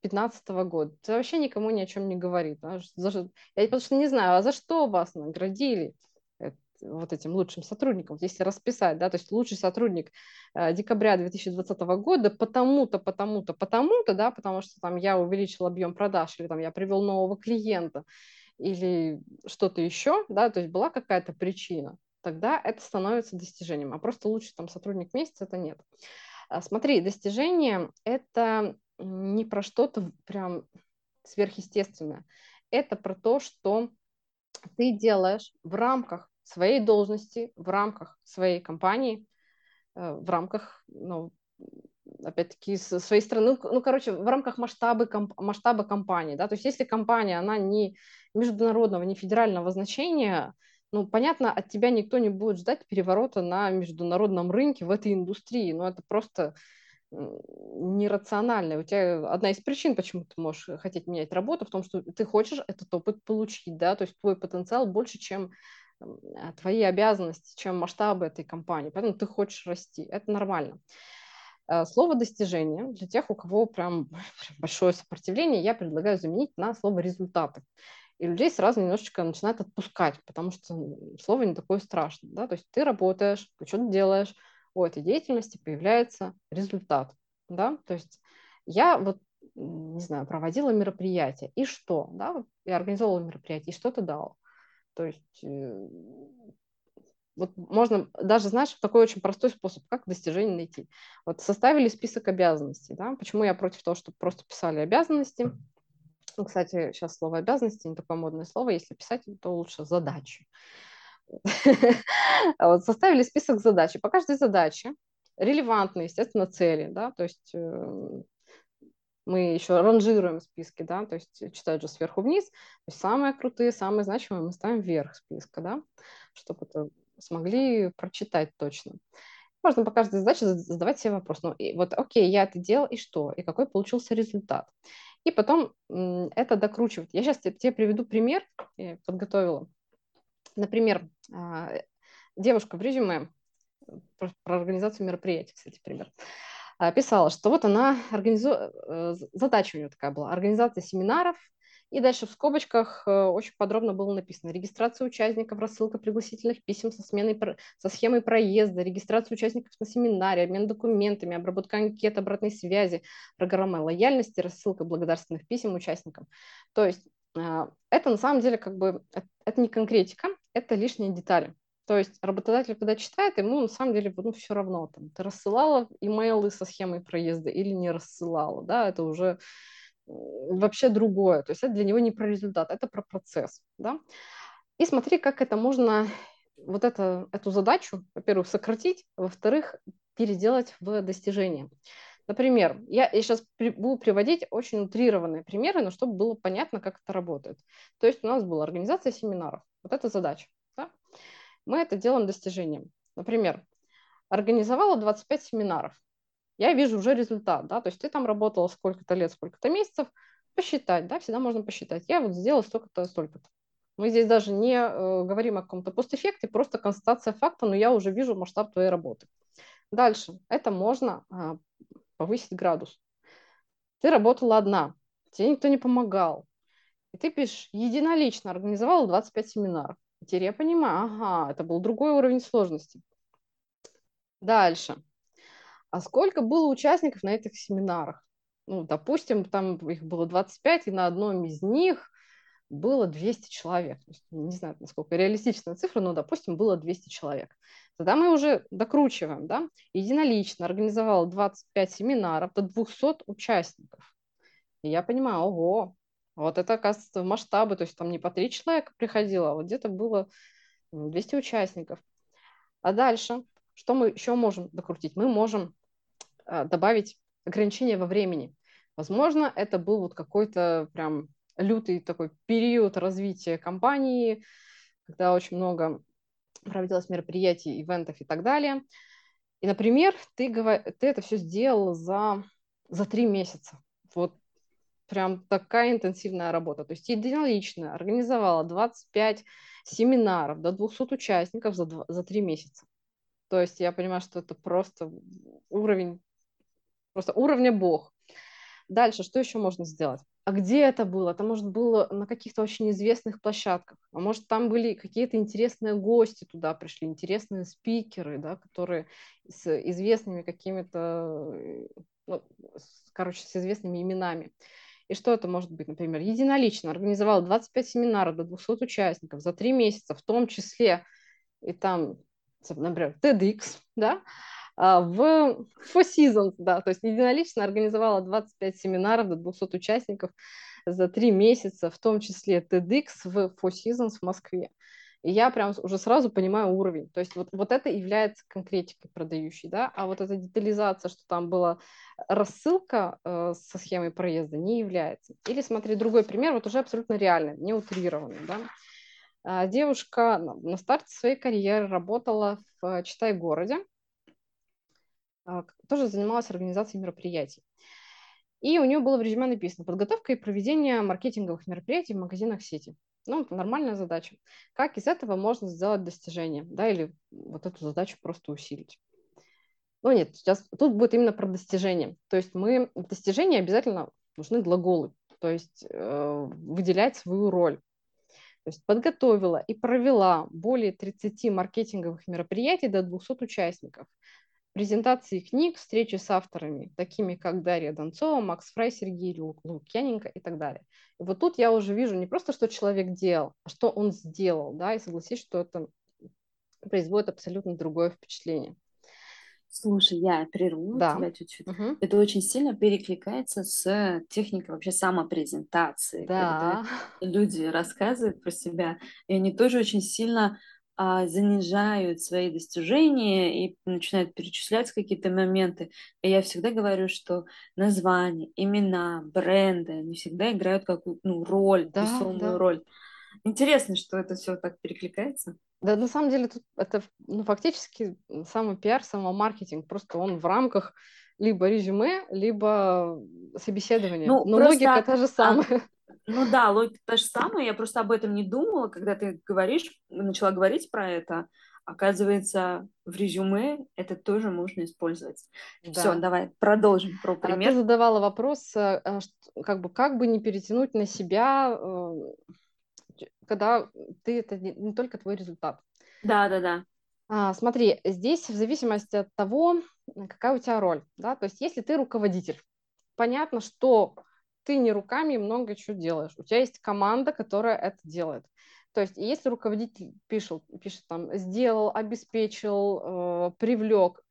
2015 года, это вообще никому ни о чем не говорит. Да? Я потому что не знаю, а за что вас наградили? вот этим лучшим сотрудником, если расписать, да, то есть лучший сотрудник э, декабря 2020 года потому-то, потому-то, потому-то, да, потому что там я увеличил объем продаж или там я привел нового клиента или что-то еще, да, то есть была какая-то причина, тогда это становится достижением, а просто лучший там сотрудник месяца это нет. А, смотри, достижение это не про что-то прям сверхъестественное, это про то, что ты делаешь в рамках своей должности, в рамках своей компании, э, в рамках, ну, опять-таки, своей страны, ну, ну, короче, в рамках масштаба, комп, масштаба компании, да, то есть если компания, она не международного, не федерального значения, ну, понятно, от тебя никто не будет ждать переворота на международном рынке в этой индустрии, ну, это просто нерационально. У тебя одна из причин, почему ты можешь хотеть менять работу, в том, что ты хочешь этот опыт получить, да, то есть твой потенциал больше, чем твои обязанности, чем масштабы этой компании. Поэтому ты хочешь расти. Это нормально. Э, слово «достижение» для тех, у кого *laughs* прям большое сопротивление, я предлагаю заменить на слово «результаты». И людей сразу немножечко начинает отпускать, потому что слово не такое страшное. Да? То есть ты работаешь, ты что-то делаешь, у этой деятельности появляется результат. Да? То есть я вот, не знаю, проводила мероприятие, и что? Да? Я организовала мероприятие, и что-то дал. То есть э, вот можно даже, знаешь, такой очень простой способ, как достижение найти. Вот составили список обязанностей, да, почему я против того, чтобы просто писали обязанности. Ну, кстати, сейчас слово обязанности не такое модное слово, если писать, то лучше задачи. *laughs* Вот составили список задач, и по каждой задаче релевантные, естественно, цели, да, то есть э, мы еще ранжируем списки, да, то есть читают же сверху вниз, то есть самые крутые, самые значимые мы ставим вверх списка, да, чтобы это смогли прочитать точно. Можно по каждой задаче задавать себе вопрос. Ну, и вот, окей, я это делал, и что? И какой получился результат? И потом это докручивать. Я сейчас тебе приведу пример, я подготовила. Например, а, девушка в резюме про, про организацию мероприятий, кстати, пример, а, писала, что вот она организует, э, задача у нее такая была, организация семинаров и дальше в скобочках э, очень подробно было написано регистрация участников, рассылка пригласительных писем со, сменой, со схемой проезда, регистрация участников на семинаре, обмен документами, обработка анкет, обратной связи, программа лояльности, рассылка благодарственных писем участникам. То есть э, это на самом деле как бы это не конкретика, это лишние детали. То есть работодатель, когда читает, ему на самом деле ну, все равно, там, ты рассылала имейлы со схемой проезда или не рассылала, да, это уже вообще другое. То есть это для него не про результат, это про процесс. Да? И смотри, как это можно, вот это, эту задачу, во-первых, сократить, во-вторых, переделать в достижение. Например, я, я сейчас при, буду приводить очень утрированные примеры, но чтобы было понятно, как это работает. То есть у нас была организация семинаров. Вот это задача. Да? Мы это делаем достижением. Например, организовала 25 семинаров я вижу уже результат, да, то есть ты там работала сколько-то лет, сколько-то месяцев, посчитать, да, всегда можно посчитать. Я вот сделала столько-то, столько-то. Мы здесь даже не э, говорим о каком-то постэффекте, просто констатация факта, но я уже вижу масштаб твоей работы. Дальше, это можно э, повысить градус. Ты работала одна, тебе никто не помогал. И ты пишешь, единолично организовала 25 семинаров. теперь я понимаю, ага, это был другой уровень сложности. Дальше а сколько было участников на этих семинарах? Ну, допустим, там их было 25, и на одном из них было 200 человек. Не знаю, насколько реалистичная цифра, но, допустим, было 200 человек. Тогда мы уже докручиваем, да, единолично организовал 25 семинаров до 200 участников. И я понимаю, ого, вот это, оказывается, масштабы, то есть там не по 3 человека приходило, а вот где-то было 200 участников. А дальше, что мы еще можем докрутить? Мы можем а, добавить ограничения во времени. Возможно, это был вот какой-то прям лютый такой период развития компании, когда очень много проводилось мероприятий, ивентов и так далее. И, например, ты, ты это все сделал за, за три месяца. Вот прям такая интенсивная работа. То есть единолично организовала 25 семинаров до 200 участников за, за три месяца. То есть я понимаю, что это просто уровень Просто уровня бог. Дальше, что еще можно сделать? А где это было? Это, может, было на каких-то очень известных площадках. А может, там были какие-то интересные гости туда пришли, интересные спикеры, да, которые с известными какими-то, ну, короче, с известными именами. И что это может быть? Например, единолично организовал 25 семинаров до 200 участников за три месяца, в том числе и там, например, TEDx, да, в Four Seasons, да, то есть единолично организовала 25 семинаров до 200 участников за три месяца, в том числе TEDx в Four Seasons в Москве. И я прям уже сразу понимаю уровень. То есть вот, вот это является конкретикой продающей, да, а вот эта детализация, что там была рассылка э, со схемой проезда, не является. Или смотри, другой пример, вот уже абсолютно реальный, не утрированный, да. А, девушка на старте своей карьеры работала в Читай-городе, а, тоже занималась организацией мероприятий. И у нее было в резюме написано «Подготовка и проведение маркетинговых мероприятий в магазинах сети». Ну, это нормальная задача. Как из этого можно сделать достижение, да, или вот эту задачу просто усилить? Ну нет, сейчас тут будет именно про достижение. То есть мы в достижении обязательно нужны глаголы, то есть э, выделять свою роль. То есть подготовила и провела более 30 маркетинговых мероприятий до 200 участников. Презентации книг, встречи с авторами, такими как Дарья Донцова, Макс Фрай, Сергей Лукьяненко и так далее. И вот тут я уже вижу не просто, что человек делал, а что он сделал, да, и согласись, что это производит абсолютно другое впечатление. Слушай, я прерву да. тебя чуть-чуть. Угу. Это очень сильно перекликается с техникой вообще самопрезентации. Да. Когда люди рассказывают про себя, и они тоже очень сильно занижают свои достижения и начинают перечислять какие-то моменты. И я всегда говорю, что названия, имена, бренды, они всегда играют какую-то ну, роль, да, весомую да. роль. Интересно, что это все так перекликается. Да, на самом деле тут это ну, фактически самый пиар, самомаркетинг. Просто он в рамках либо резюме, либо собеседования. Ну, Но просто... логика та же а, самая. Ну да, логика та же самая. Я просто об этом не думала, когда ты говоришь, начала говорить про это. Оказывается, в резюме это тоже можно использовать. Да. Все, давай продолжим про пример. А ты задавала вопрос, э, а как бы как бы не перетянуть на себя э, когда ты это не, не только твой результат. Да, да, да. А, смотри, здесь в зависимости от того, какая у тебя роль, да, то есть если ты руководитель, понятно, что ты не руками много чего делаешь, у тебя есть команда, которая это делает. То есть если руководитель пишет, пишет там, сделал, обеспечил, э, привлек,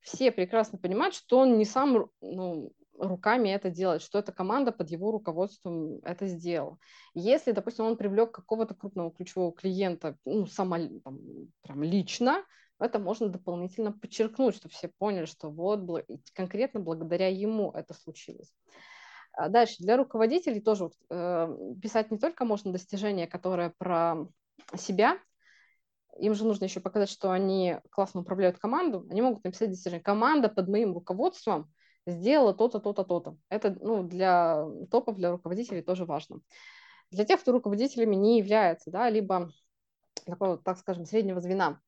все прекрасно понимают, что он не сам ну, руками это делать, что эта команда под его руководством это сделала. Если, допустим, он привлек какого-то крупного ключевого клиента, ну, само, там, прям лично, это можно дополнительно подчеркнуть, чтобы все поняли, что вот конкретно благодаря ему это случилось. А дальше, для руководителей тоже вот, э, писать не только можно достижения, которые про себя, им же нужно еще показать, что они классно управляют команду, они могут написать достижение. Команда под моим руководством сделала то-то, то-то, то-то. Это ну, для топов, для руководителей тоже важно. Для тех, кто руководителями не является, да, либо такого, так скажем, среднего звена,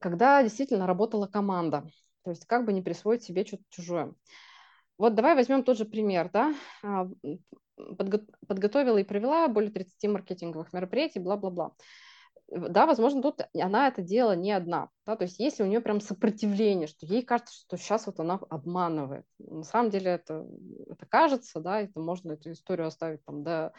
когда действительно работала команда, то есть как бы не присвоить себе что-то чужое. Вот давай возьмем тот же пример, да, а, Подго- подготовила и провела более 30 маркетинговых мероприятий, бла-бла-бла. Да, возможно, тут она это делала не одна, да, то есть если у нее прям сопротивление, что ей кажется, что сейчас вот она обманывает, на самом деле это, это кажется, да, это можно эту историю оставить там до,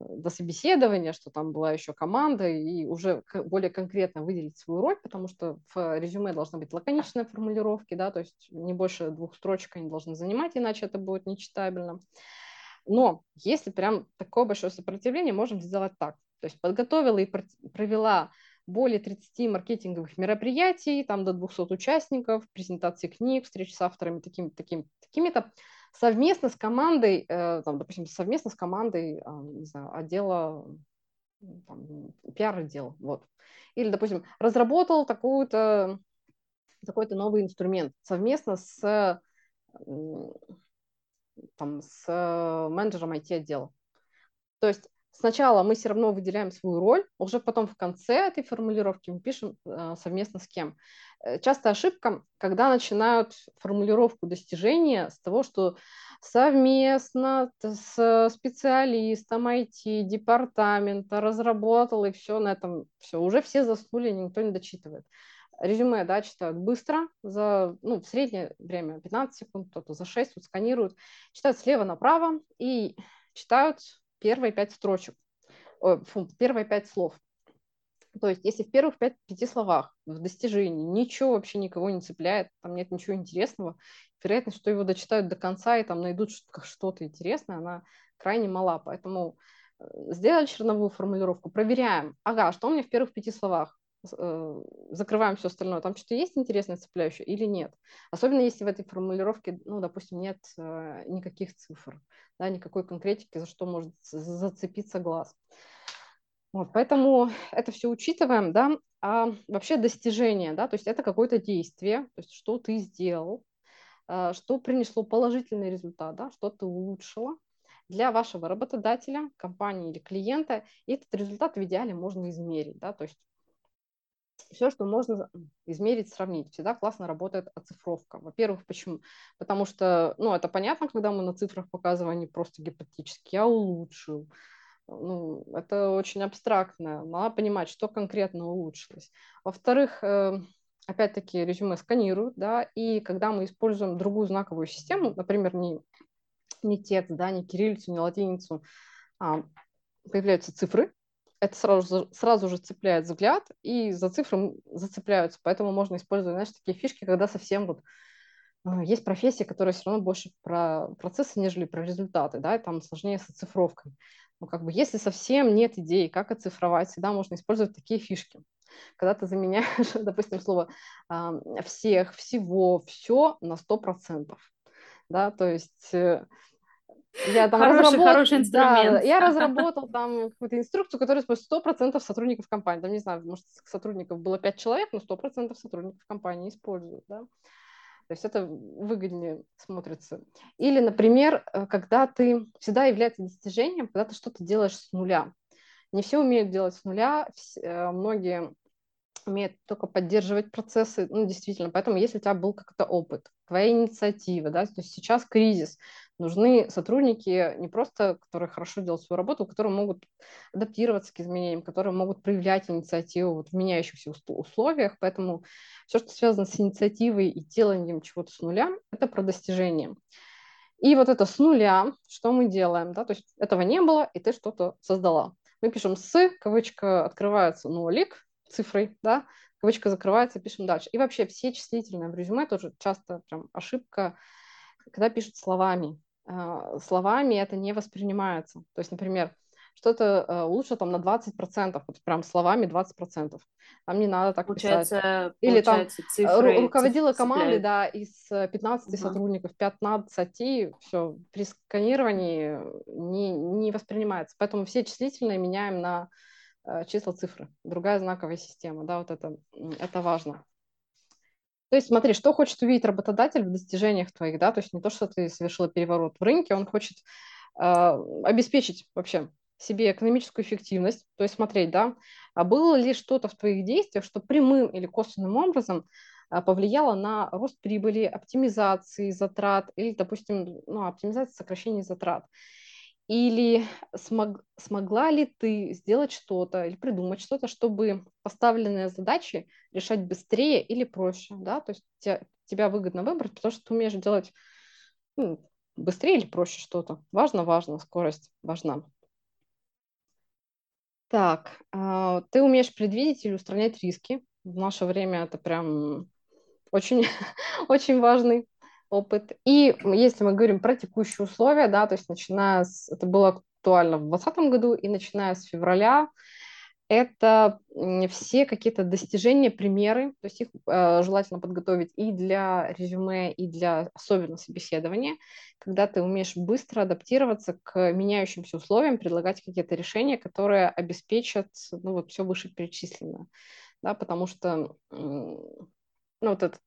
до собеседования, что там была еще команда, и уже более конкретно выделить свою роль, потому что в резюме должны быть лаконичные формулировки, да, то есть не больше двух строчек они должны занимать, иначе это будет нечитабельно. Но если прям такое большое сопротивление, можем сделать так. То есть подготовила и провела более 30 маркетинговых мероприятий, там до 200 участников, презентации книг, встреч с авторами, таким, таким, такими-то, совместно с командой, э, там, допустим, совместно с командой, э, не знаю, отдела, там, пиар-отдела, вот. Или, допустим, разработал такую-то, такой-то новый инструмент совместно с, там, с менеджером IT-отдела. То есть сначала мы все равно выделяем свою роль, уже потом в конце этой формулировки мы пишем э, совместно с кем. Э, часто ошибка, когда начинают формулировку достижения с того, что совместно с специалистом IT, департамента разработал, и все на этом, все, уже все заснули, никто не дочитывает. Резюме, да, читают быстро, за, ну, в среднее время 15 секунд, кто-то за 6, вот сканируют, читают слева направо и читают первые пять строчек, фу, первые пять слов. То есть, если в первых пять, пяти словах в достижении ничего вообще никого не цепляет, там нет ничего интересного, вероятность, что его дочитают до конца и там найдут что-то интересное, она крайне мала. Поэтому э, сделали черновую формулировку, проверяем. Ага, что у меня в первых пяти словах? Э, закрываем все остальное. Там что-то есть интересное, цепляющее или нет? Особенно если в этой формулировке, ну, допустим, нет э, никаких цифр, да, никакой конкретики, за что может зацепиться глаз. Вот, поэтому это все учитываем, да, а вообще достижение, да, то есть это какое-то действие, то есть что ты сделал, э, что принесло положительный результат, да, что ты улучшила, для вашего работодателя, компании или клиента, и этот результат в идеале можно измерить, да, то есть все, что можно измерить, сравнить. Всегда классно работает оцифровка. Во-первых, почему? Потому что, ну, это понятно, когда мы на цифрах показываем, не просто гипотетически, я улучшил. Ну, это очень абстрактно. Надо понимать, что конкретно улучшилось. Во-вторых, э, опять-таки резюме сканируют, да, и когда мы используем другую знаковую систему, например, не, не текст, да, не кириллицу, не латиницу, а появляются цифры, это сразу, сразу же цепляет взгляд, и за цифры зацепляются. Поэтому можно использовать, знаешь, такие фишки, когда совсем вот а, есть профессии, которые все равно больше про процессы, нежели про результаты, да, и там сложнее с оцифровкой. Но как бы если совсем нет идей, как оцифровать, всегда можно использовать такие фишки. Когда ты заменяешь, *laughs* допустим, слово всех, всего, все на 100%. Да, то есть э, я там хороший, разработ... хороший инструмент. Да, я *laughs* разработал там какую-то инструкцию, которая использует 100% сотрудников компании. Там, не знаю, может, сотрудников было 5 человек, но 100% сотрудников компании используют. Да? То есть это выгоднее смотрится. Или, например, э, когда ты всегда является достижением, когда ты что-то делаешь с нуля. Не все умеют делать с нуля, э, многие умеют только поддерживать процессы, ну, действительно, поэтому если у тебя был какой-то опыт, твоя инициатива, да, то есть сейчас кризис, нужны сотрудники не просто, которые хорошо делают свою работу, которые могут адаптироваться к изменениям, которые могут проявлять инициативу вот в меняющихся условиях. Поэтому все, что связано с инициативой и деланием чего-то с нуля, это про достижение. И вот это с нуля, что мы делаем, да, то есть этого не было, и ты что-то создала. Мы пишем с, кавычка открывается нолик цифрой, да, кавычка закрывается, пишем дальше. И вообще все числительные в резюме тоже часто прям ошибка, когда пишут словами. А, словами это не воспринимается. То есть, например, что-то э, лучше там на 20%, вот прям словами 20%. Там не надо так получается, писать. Или там э, цифры, руководила командой, да, из 15 угу. сотрудников 15, и все, при сканировании не, не воспринимается. Поэтому все числительные меняем на э, числа цифры. Другая знаковая система, да, вот это, это важно. То есть смотри, что хочет увидеть работодатель в достижениях твоих, да, то есть не то, что ты совершила переворот в рынке, он хочет э, обеспечить вообще себе экономическую эффективность, то есть смотреть, да, а было ли что-то в твоих действиях, что прямым или косвенным образом э, повлияло на рост прибыли, оптимизации затрат или, допустим, ну, оптимизации сокращения затрат. Или смог, смогла ли ты сделать что-то или придумать что-то, чтобы поставленные задачи решать быстрее или проще, да, то есть тебя, тебя выгодно выбрать, потому что ты умеешь делать ну, быстрее или проще что-то. Важно, важно, скорость важна. Так, э, ты умеешь предвидеть или устранять риски. В наше время это прям очень, *laughs* очень важный опыт. И если мы говорим про текущие условия, да, то есть начиная с, это было актуально в 2020 году, и начиная с февраля, это все какие-то достижения, примеры, то есть их э, желательно подготовить и для резюме, и для особенно собеседования, когда ты умеешь быстро адаптироваться к меняющимся условиям, предлагать какие-то решения, которые обеспечат ну, вот все вышеперечисленное, да, потому что ну, вот этот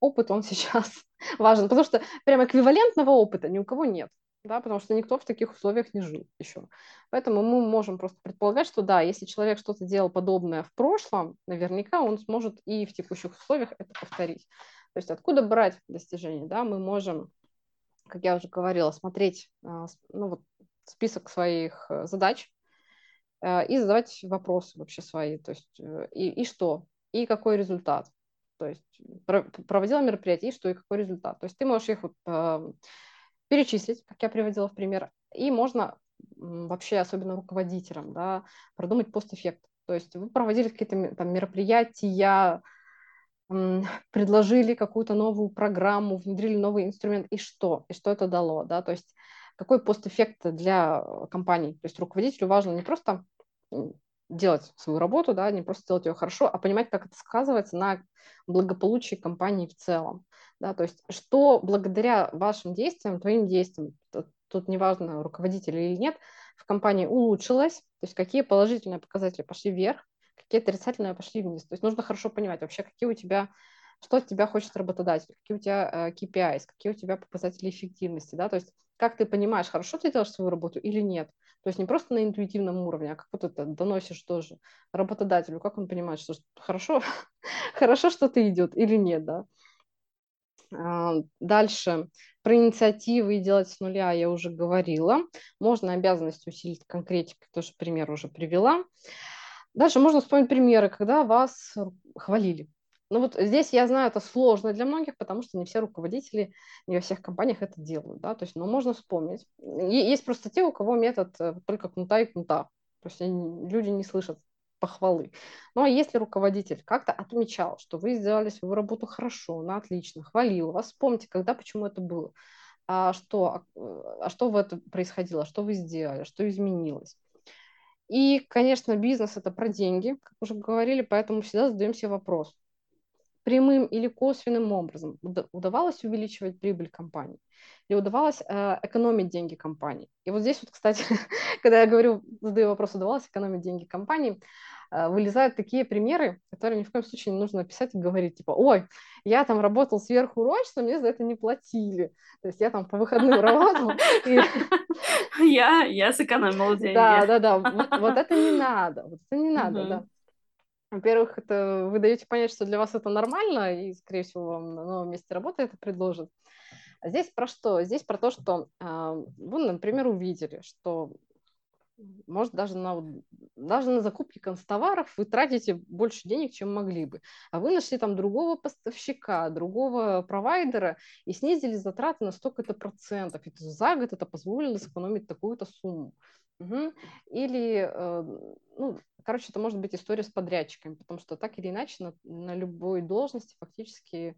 опыт, он *laughs* сейчас важен, потому что прям эквивалентного опыта ни у кого нет, да, потому что никто в таких условиях не жил еще. Поэтому мы можем просто предполагать, что да, если человек что-то делал подобное в прошлом, наверняка он сможет и в текущих условиях это повторить. То есть откуда брать достижения, да, мы можем, как я уже говорила, смотреть а, ну, вот, список своих э, задач э, и задавать вопросы вообще свои, то есть э, и, и что, и какой результат. То есть проводила мероприятие, и что и какой результат. То есть ты можешь их вот, э, перечислить, как я приводила в пример, и можно вообще, особенно руководителям, да, продумать постэффект. То есть вы проводили какие-то там мероприятия, *laughs* предложили какую-то новую программу, внедрили новый инструмент, и что? И что это дало, да, то есть какой постэффект для компании. То есть руководителю важно не просто делать свою работу, да, не просто делать ее хорошо, а понимать, как это сказывается на благополучии компании в целом. Да, то есть что благодаря вашим действиям, твоим действиям, тут, неважно, руководитель или нет, в компании улучшилось, то есть какие положительные показатели пошли вверх, какие отрицательные пошли вниз. То есть нужно хорошо понимать вообще, какие у тебя, что от тебя хочет работодатель, какие у тебя э, KPIs, какие у тебя показатели эффективности, да, то есть как ты понимаешь, хорошо ты делаешь свою работу или нет. То есть не просто на интуитивном уровне, а как вот это доносишь тоже работодателю, как он понимает, что хорошо, *laughs* хорошо что-то идет или нет, да. А, дальше про инициативы и делать с нуля я уже говорила. Можно обязанность усилить конкретикой, тоже пример уже привела. Дальше можно вспомнить примеры, когда вас хвалили. Ну вот здесь я знаю, это сложно для многих, потому что не все руководители, не во всех компаниях это делают, да, то есть, но ну, можно вспомнить. Есть просто те, у кого метод э, только кнута и кнута, то есть люди не слышат похвалы. Ну а если руководитель как-то отмечал, что вы сделали свою работу хорошо, на отлично, хвалил вас, вспомните, когда, почему это было, а что, а, а что в этом происходило, что вы сделали, что изменилось. И, конечно, бизнес – это про деньги, как уже говорили, поэтому всегда задаем себе вопрос, прямым или косвенным образом удавалось увеличивать прибыль компании или удавалось э, экономить деньги компании. И вот здесь вот, кстати, *laughs* когда я говорю, задаю вопрос, удавалось экономить деньги компании, э, вылезают такие примеры, которые ни в коем случае не нужно писать и говорить, типа, ой, я там работал сверхурочно, мне за это не платили. То есть я там по выходным работал. *laughs* Я, я сэкономила деньги. Да, да, да, вот это не надо, вот это не надо, да. Во-первых, это вы даете понять, что для вас это нормально, и, скорее всего, вам на новом месте работы это предложат. А здесь про что? Здесь про то, что э, вы, например, увидели, что может даже на, даже на закупки констоваров вы тратите больше денег, чем могли бы. А вы нашли там другого поставщика, другого провайдера и снизили затраты на столько-то процентов. И за год это позволило сэкономить такую-то сумму. Угу. Или, э, ну, короче, это может быть история с подрядчиками, потому что так или иначе на, на любой должности фактически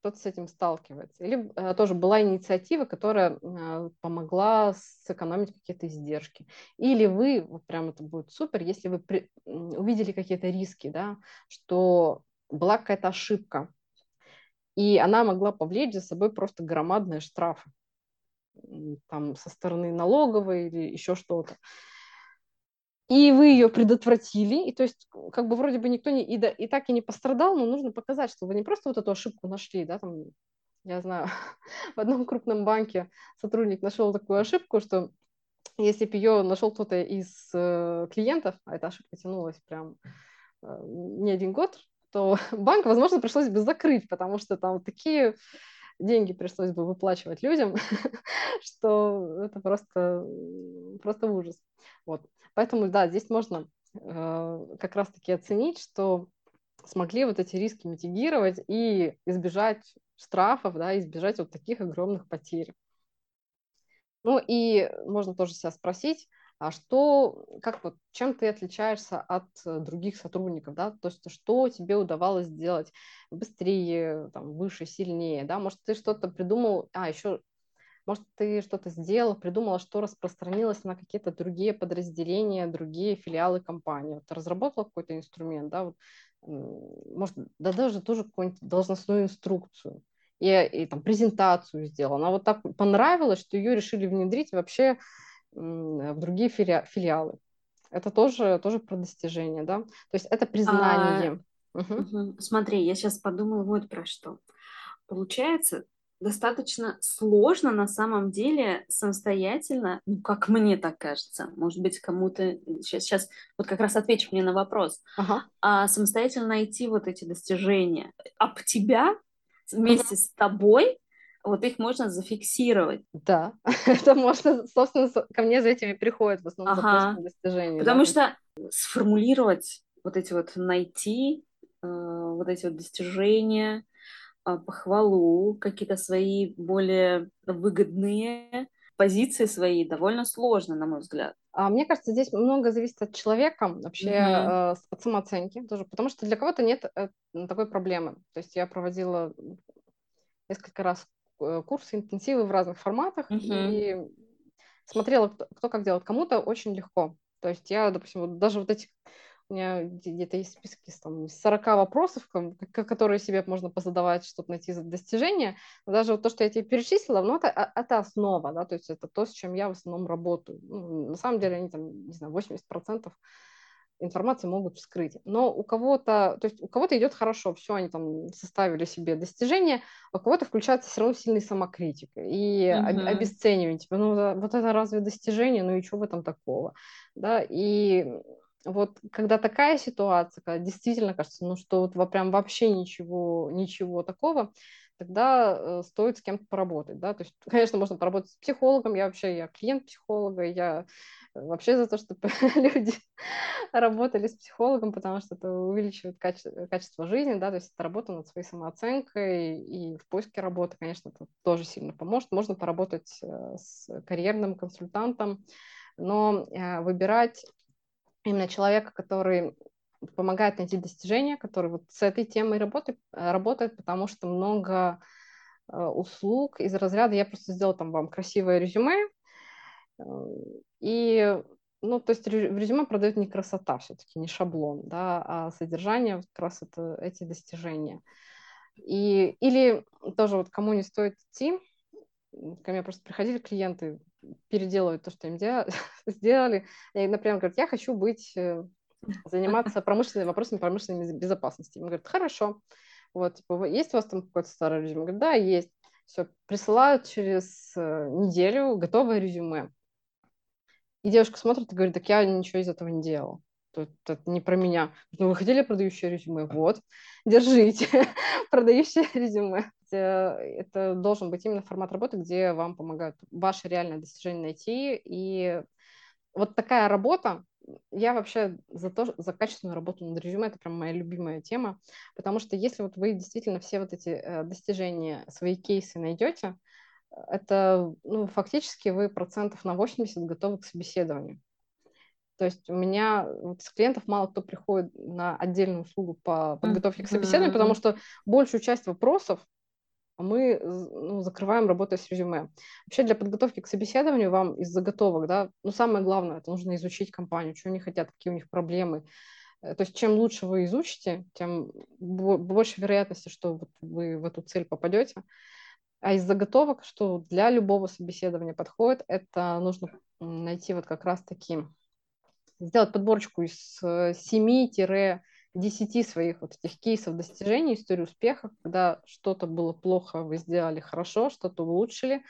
кто-то с этим сталкивается. Или э, тоже была инициатива, которая э, помогла сэкономить какие-то издержки. Или вы, вот прям это будет супер, если вы при, увидели какие-то риски, да, что была какая-то ошибка, и она могла повлечь за собой просто громадные штрафы там со стороны налоговой или еще что-то. И вы ее предотвратили, и то есть как бы вроде бы никто не, и, да, и так и не пострадал, но нужно показать, что вы не просто вот эту ошибку нашли, да, там, я знаю, *laughs* в одном крупном банке сотрудник нашел такую ошибку, что если бы ее нашел кто-то из э, клиентов, а эта ошибка тянулась прям э, не один год, то *laughs* банк, возможно, пришлось бы закрыть, потому что там такие деньги пришлось бы выплачивать людям, *laughs* что это просто, просто ужас. Вот. Поэтому, да, здесь можно э, как раз-таки оценить, что смогли вот эти риски митигировать и избежать штрафов, да, избежать вот таких огромных потерь. Ну и можно тоже себя спросить, а что, как вот, чем ты отличаешься от э, других сотрудников, да, то есть что тебе удавалось сделать быстрее, там, выше, сильнее, да, может, ты что-то придумал, а, еще, может, ты что-то сделал, придумала, что распространилось на какие-то другие подразделения, другие филиалы компании, вот, разработала какой-то инструмент, да, вот, может, да даже тоже какую-нибудь должностную инструкцию, и, и там презентацию сделала, она вот так понравилась, что ее решили внедрить вообще в другие филиалы. Это тоже, тоже про достижение, да? То есть это признание. А, угу. Смотри, я сейчас подумаю вот про что. Получается, достаточно сложно на самом деле самостоятельно, ну, как мне так кажется, может быть, кому-то сейчас, сейчас вот как раз отвечу мне на вопрос, ага. а самостоятельно найти вот эти достижения об тебя вместе ага. с тобой вот их можно зафиксировать. Да, *laughs* это можно, собственно, ко мне за этими приходят в основном ага. достижения. Потому да. что сформулировать вот эти вот, найти э, вот эти вот достижения, э, похвалу, какие-то свои более выгодные позиции свои довольно сложно, на мой взгляд. А мне кажется, здесь много зависит от человека, вообще mm-hmm. э, от самооценки тоже, потому что для кого-то нет э, такой проблемы. То есть я проводила несколько раз курсы, интенсивы в разных форматах uh-huh. и смотрела, кто, кто как делает. Кому-то очень легко. То есть я, допустим, вот даже вот эти у меня где-то есть списки с там, 40 вопросов, которые себе можно позадавать, чтобы найти достижения. Но даже вот то, что я тебе перечислила, ну, это, а, это основа, да, то есть это то, с чем я в основном работаю. Ну, на самом деле они там, не знаю, 80% информацию могут вскрыть. Но у кого-то, то есть у кого-то идет хорошо, все, они там составили себе достижения, а у кого-то включается все равно сильный самокритика и uh-huh. обесценивание. Типа, ну вот это разве достижение, ну и что в этом такого? Да, и вот когда такая ситуация, когда действительно кажется, ну что вот прям вообще ничего, ничего такого, тогда э, стоит с кем-то поработать, да, то есть, конечно, можно поработать с психологом, я вообще, я клиент психолога, я вообще за то, чтобы *laughs* люди работали с психологом, потому что это увеличивает качество, качество жизни, да, то есть это работа над своей самооценкой, и в поиске работы, конечно, это тоже сильно поможет. Можно поработать э, с карьерным консультантом, но э, выбирать именно человека, который помогает найти достижения, который вот с этой темой работает, работает потому что много э, услуг из разряда я просто сделал там вам красивое резюме, э, и, ну, то есть в резюме продает не красота все-таки, не шаблон, да, а содержание как раз это эти достижения. И, или тоже вот кому не стоит идти, ко мне просто приходили клиенты, переделывают то, что им *laughs* сделали. И, например, говорят, я хочу быть, э, *laughs* заниматься промышленными вопросами промышленной безопасности. Им говорят, хорошо, вот, типа, есть у вас там какой-то старый резюме? Говорят, да, есть. Все, присылают через э, неделю готовое резюме. И девушка смотрит и говорит, так я ничего из этого не делала. Это, это не про меня. Ну, вы хотели продающее резюме? Вот, держите, *laughs* продающее резюме. Это должен быть именно формат работы, где вам помогают ваше реальное достижение найти. И вот такая работа, я вообще за то, за качественную работу над резюме, это прям моя любимая тема, потому что если вот вы действительно все вот эти э, достижения, свои кейсы найдете, это ну, фактически вы процентов на 80 готовы к собеседованию. То есть у меня вот с клиентов мало кто приходит на отдельную услугу по подготовке к собеседованию, потому что большую часть вопросов мы ну, закрываем работой с резюме. Вообще для подготовки к собеседованию вам из заготовок, да, ну самое главное, это нужно изучить компанию, что они хотят, какие у них проблемы. Э, то есть чем лучше вы изучите, тем больше вероятности, что вот вы в эту цель попадете. А из заготовок, что для любого собеседования подходит, это нужно найти вот как раз-таки, сделать подборочку из 7-10 э, своих вот этих кейсов достижений, истории успеха, когда что-то было плохо, вы сделали хорошо, что-то улучшили,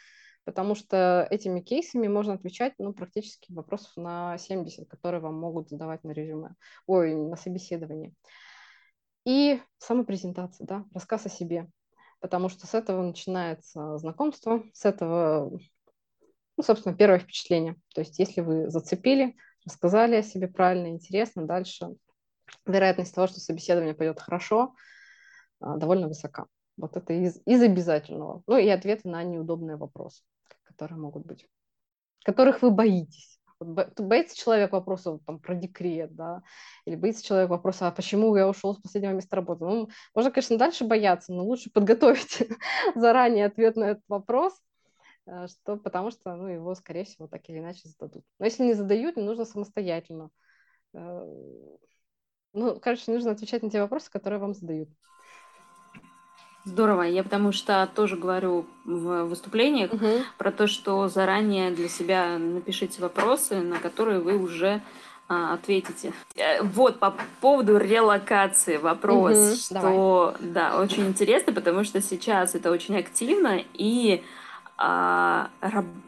потому что этими кейсами можно отвечать ну, практически вопросов на 70, которые вам могут задавать на резюме, ой, на собеседовании. И самопрезентация, да, рассказ о себе потому что с этого начинается знакомство, с этого, ну, собственно, первое впечатление. То есть если вы зацепили, рассказали о себе правильно, интересно, дальше вероятность того, что собеседование пойдет хорошо, а, довольно высока. Вот это из, из обязательного. Ну и ответы на неудобные вопросы, которые могут быть, которых вы боитесь. Боится человек вопроса там, про декрет, да, или боится человек вопроса, а почему я ушел с последнего места работы. Ну, можно, конечно, дальше бояться, но лучше подготовить *laughs* заранее ответ на этот вопрос, э, что, потому что ну, его, скорее всего, так или иначе зададут. Но если не задают, не нужно самостоятельно. Э, ну, короче, нужно отвечать на те вопросы, которые вам задают. Здорово. Я потому что тоже говорю в выступлениях угу. про то, что заранее для себя напишите вопросы, на которые вы уже а, ответите. Э, вот по поводу релокации вопрос, угу, что давай. да, очень интересно, потому что сейчас это очень активно и а,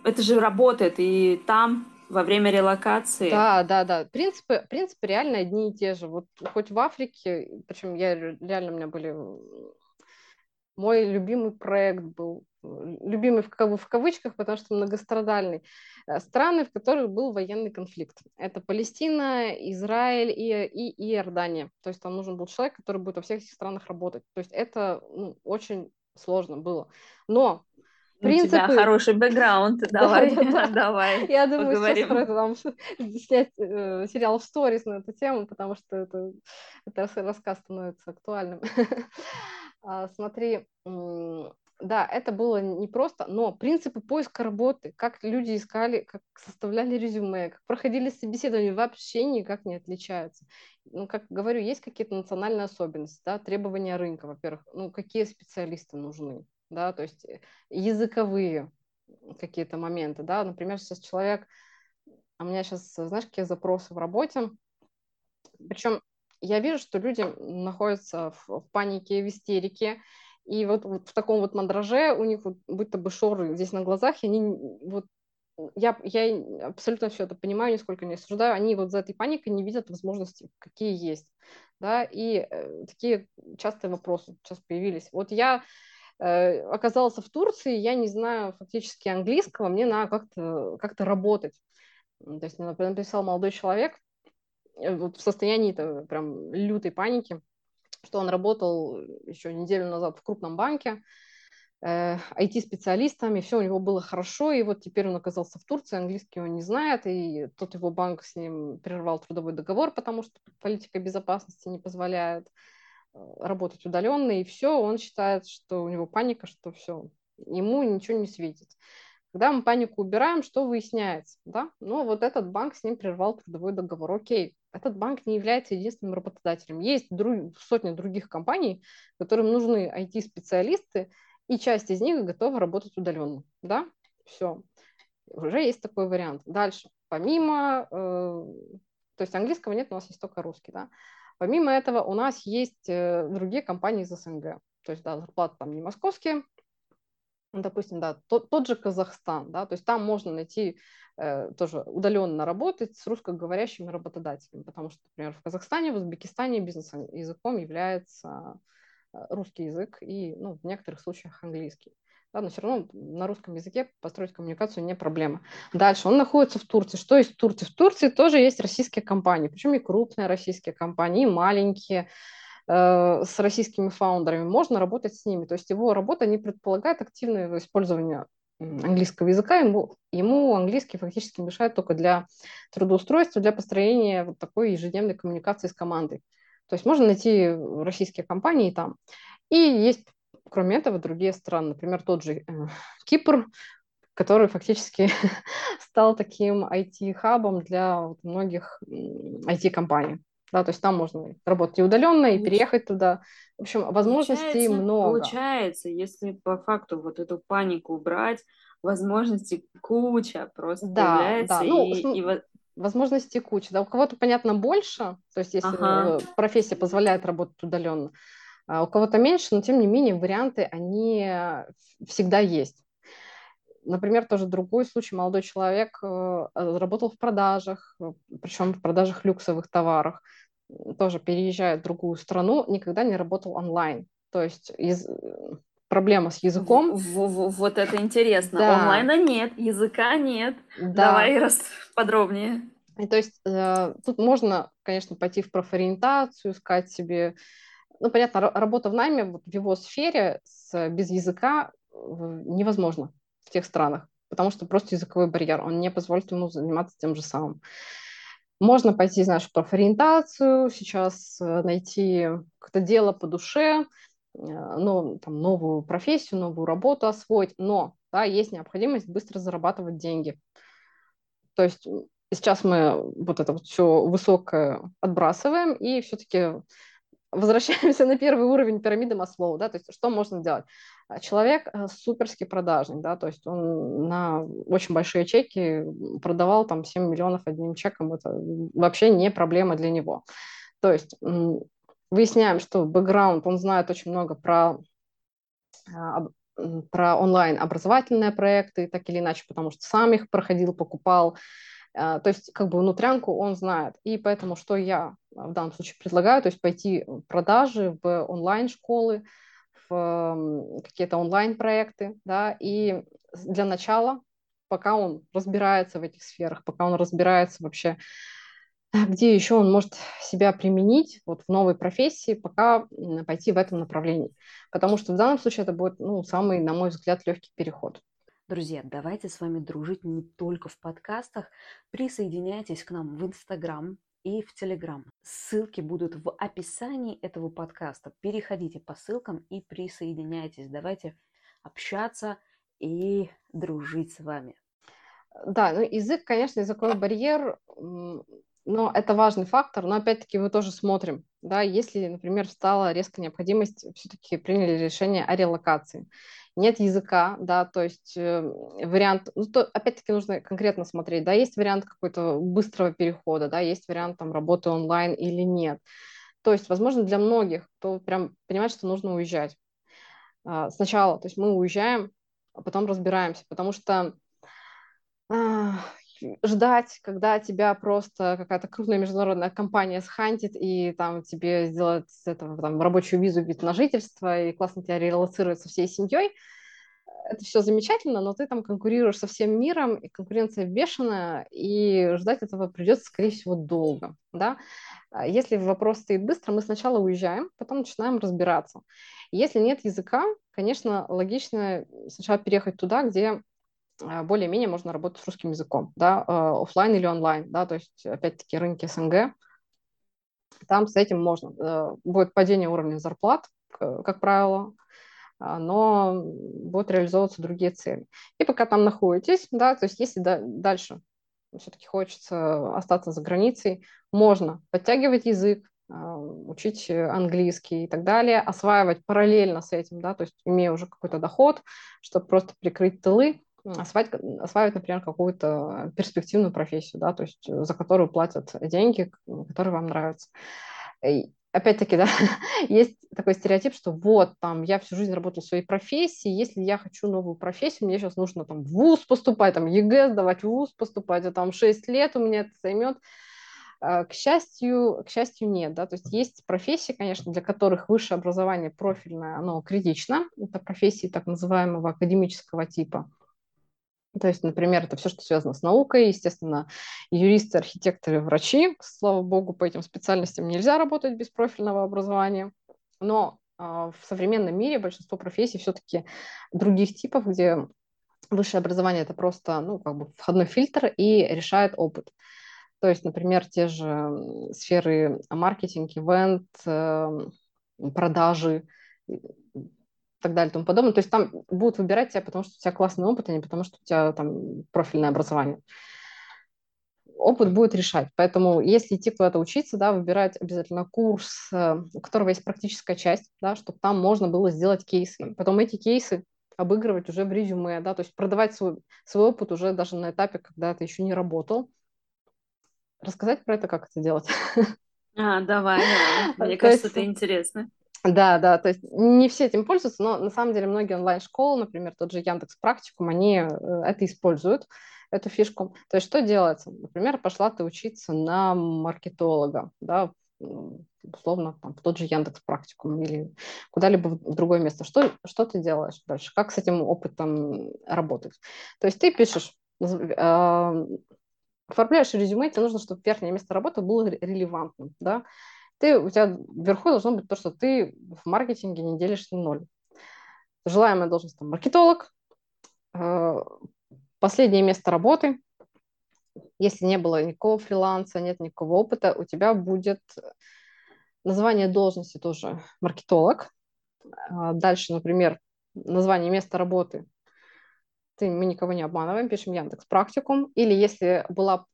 это же работает и там во время релокации. Да, да, да. Принципы, принципы реально одни и те же. Вот хоть в Африке, причем я реально у меня были мой любимый проект был, любимый в, в кавычках, потому что многострадальный, э, страны, в которых был военный конфликт. Это Палестина, Израиль и, и, и Иордания. То есть там нужен был человек, который будет во всех этих странах работать. То есть это ну, очень сложно было. Но принципы... У тебя хороший бэкграунд, *laughs* давай, давай. Я думаю, сейчас про это там снять э, сериал в сторис на эту тему, потому что это рассказ становится актуальным. *laughs* А, смотри, да, это было непросто, но принципы поиска работы, как люди искали, как составляли резюме, как проходили собеседование, вообще никак не отличаются. Ну, как говорю, есть какие-то национальные особенности, да, требования рынка, во-первых, ну, какие специалисты нужны, да, то есть э, языковые какие-то моменты, да, например, сейчас человек, а у меня сейчас, знаешь, какие запросы в работе, Причем я вижу, что люди находятся в, в панике, в истерике, и вот, вот в таком вот мандраже у них вот будто бы шоры здесь на глазах, и они вот я, я абсолютно все это понимаю, нисколько не осуждаю, они вот за этой паникой не видят возможностей, какие есть, да, и э, такие частые вопросы сейчас появились. Вот я э, оказался в Турции, я не знаю фактически английского, мне надо как-то как работать. То есть написал молодой человек вот в состоянии -то прям лютой паники, что он работал еще неделю назад в крупном банке, IT-специалистом, и все у него было хорошо, и вот теперь он оказался в Турции, английский он не знает, и тот его банк с ним прервал трудовой договор, потому что политика безопасности не позволяет э, работать удаленно, и все, он считает, что у него паника, что все, ему ничего не светит. Когда мы панику убираем, что выясняется? Да? Ну, вот этот банк с ним прервал трудовой договор. Окей, этот банк не является единственным работодателем. Есть друг, сотни других компаний, которым нужны IT-специалисты, и часть из них готова работать удаленно. Да, все. Уже есть такой вариант. Дальше. Помимо, э, то есть английского нет, у нас есть только русский, да. Помимо этого у нас есть э, другие компании из СНГ. То есть, да, зарплаты там не московские, допустим, да, тот, тот же Казахстан, да, то есть там можно найти э, тоже удаленно работать с русскоговорящими работодателями, потому что, например, в Казахстане, в Узбекистане бизнес-языком является Э, русский язык и, ну, в некоторых случаях английский. Да, но все равно на русском языке построить коммуникацию не проблема. Дальше, он находится в Турции. Что есть в Турции? В Турции тоже есть российские компании, причем и крупные российские компании, и маленькие, с российскими фаундерами. Можно работать с ними. То есть его работа не предполагает активное использование английского языка, ему, ему английский фактически мешает только для трудоустройства, для построения вот такой ежедневной коммуникации с командой. То есть можно найти российские компании там. И есть, кроме этого, другие страны. Например, тот же э, Кипр, который фактически *laughs* стал таким IT-хабом для многих IT-компаний. Да, то есть там можно работать и удаленно, и переехать туда. В общем, возможностей получается, много. Получается, если по факту вот эту панику убрать, возможностей куча просто да, появляется. Да. Ну, и, и, возможностей куча. Да, у кого-то, понятно, больше, то есть если ага. профессия позволяет работать удаленно, а у кого-то меньше, но тем не менее варианты, они всегда есть. Например, тоже другой случай, молодой человек э, работал в продажах, причем в продажах люксовых товаров, тоже переезжает в другую страну, никогда не работал онлайн. То есть из, проблема с языком. В, в, вот это интересно. Да. Онлайна нет, языка нет. Да. Давай раз подробнее. И то есть э, тут можно, конечно, пойти в профориентацию, искать себе... Ну, понятно, работа в найме вот, в его сфере с, без языка невозможно в тех странах, потому что просто языковой барьер, он не позволит ему заниматься тем же самым. Можно пойти, знаешь, в профориентацию, сейчас э, найти какое-то дело по душе, ну, там, новую профессию, новую работу освоить, но да, есть необходимость быстро зарабатывать деньги. То есть сейчас мы вот это вот все высокое отбрасываем и все-таки возвращаемся на первый уровень пирамиды Маслоу, да, то есть что можно делать? А, человек э, суперский продажник, да, то есть он на очень большие чеки продавал там 7 миллионов одним чеком, это вообще не проблема для него. То есть выясняем, что бэкграунд, он знает очень много про, а, про онлайн-образовательные проекты, так или иначе, потому что сам их проходил, покупал. А, то есть как бы внутрянку он знает. И поэтому что я в данном случае предлагаю, то есть пойти в продажи в онлайн-школы, в какие-то онлайн-проекты, да, и для начала, пока он разбирается в этих сферах, пока он разбирается вообще где еще он может себя применить вот в новой профессии, пока пойти в этом направлении. Потому что в данном случае это будет ну, самый, на мой взгляд, легкий переход. Друзья, давайте с вами дружить не только в подкастах. Присоединяйтесь к нам в Инстаграм и в Телеграм. Ссылки будут в описании этого подкаста. Переходите по ссылкам и присоединяйтесь. Давайте общаться и дружить с вами. Да, ну язык, конечно, языковой барьер но это важный фактор, но опять-таки мы тоже смотрим, да, если, например, стала резкая необходимость, все-таки приняли решение о релокации. Нет языка, да, то есть э, вариант, ну, то, опять-таки нужно конкретно смотреть, да, есть вариант какой-то быстрого перехода, да, есть вариант там работы онлайн или нет. То есть, возможно, для многих, кто прям понимает, что нужно уезжать. А, сначала, то есть мы уезжаем, а потом разбираемся, потому что а, ждать, когда тебя просто какая-то крупная международная компания схантит и там тебе сделает с этого там, рабочую визу, вид на жительство и классно тебя релацирует со всей семьей, это все замечательно, но ты там конкурируешь со всем миром, и конкуренция бешеная, и ждать этого придется, скорее всего, долго, да. Если вопрос стоит быстро, мы сначала уезжаем, потом начинаем разбираться. Если нет языка, конечно, логично сначала переехать туда, где а, более-менее можно работать с русским языком, да, а, офлайн или онлайн, да, то есть, опять-таки, рынки СНГ, там с этим можно. Э, будет падение уровня зарплат, как правило, а, но будут реализовываться другие цели. И пока там находитесь, да, то есть если дальше все-таки хочется остаться за границей, можно подтягивать язык, учить английский и так далее, осваивать параллельно с этим, да, то есть имея уже какой-то доход, чтобы просто прикрыть тылы, осваивать, осваивать, например, какую-то перспективную профессию, да, то есть э, за которую платят деньги, которые вам нравятся. И опять-таки, *laughs* да, есть такой стереотип, что вот, там, я всю жизнь работаю в своей профессии, если я хочу новую профессию, мне сейчас нужно там в ВУЗ поступать, там ЕГЭ сдавать, в ВУЗ поступать, а там 6 лет у меня это займет. А, к счастью, к счастью, нет, да, то есть есть профессии, конечно, для которых высшее образование профильное, оно критично, это профессии так называемого академического типа, то есть, например, это все, что связано с наукой, естественно, юристы, архитекторы, врачи. Слава богу, по этим специальностям нельзя работать без профильного образования. Но э, в современном мире большинство профессий все-таки других типов, где высшее образование это просто ну, как бы входной фильтр и решает опыт. То есть, например, те же сферы маркетинг, ивент, э, продажи, так далее и тому подобное. То есть там будут выбирать тебя, потому что у тебя классный опыт, а не потому что у тебя там профильное образование. Опыт будет решать. Поэтому если идти куда-то учиться, да, выбирать обязательно курс, э, у которого есть практическая часть, да, чтобы там можно было сделать кейсы. Потом эти кейсы обыгрывать уже в резюме, да, то есть продавать свой, свой опыт уже даже на этапе, когда ты еще не работал. Рассказать про это, как это делать? А, давай, давай. *laughs* Мне кажется, это интересно. Да, да, то есть не все этим пользуются, но на самом деле многие онлайн-школы, например, тот же Яндекс Практикум, они э, это используют, эту фишку. То есть что делается? Например, пошла ты учиться на маркетолога, да, условно, там, в тот же Яндекс Практикум или куда-либо в другое место. Что, что ты делаешь дальше? Как с этим опытом работать? То есть ты пишешь, э, оформляешь резюме, тебе нужно, чтобы верхнее место работы было релевантным, да, ты, у тебя вверху должно быть то, что ты в маркетинге не делишься ноль. Желаемая должность там маркетолог, э, последнее место работы, если не было никакого фриланса, нет никакого опыта, у тебя будет название должности тоже маркетолог. А дальше, например, название места работы ты, мы никого не обманываем, пишем Яндекс практикум, или если была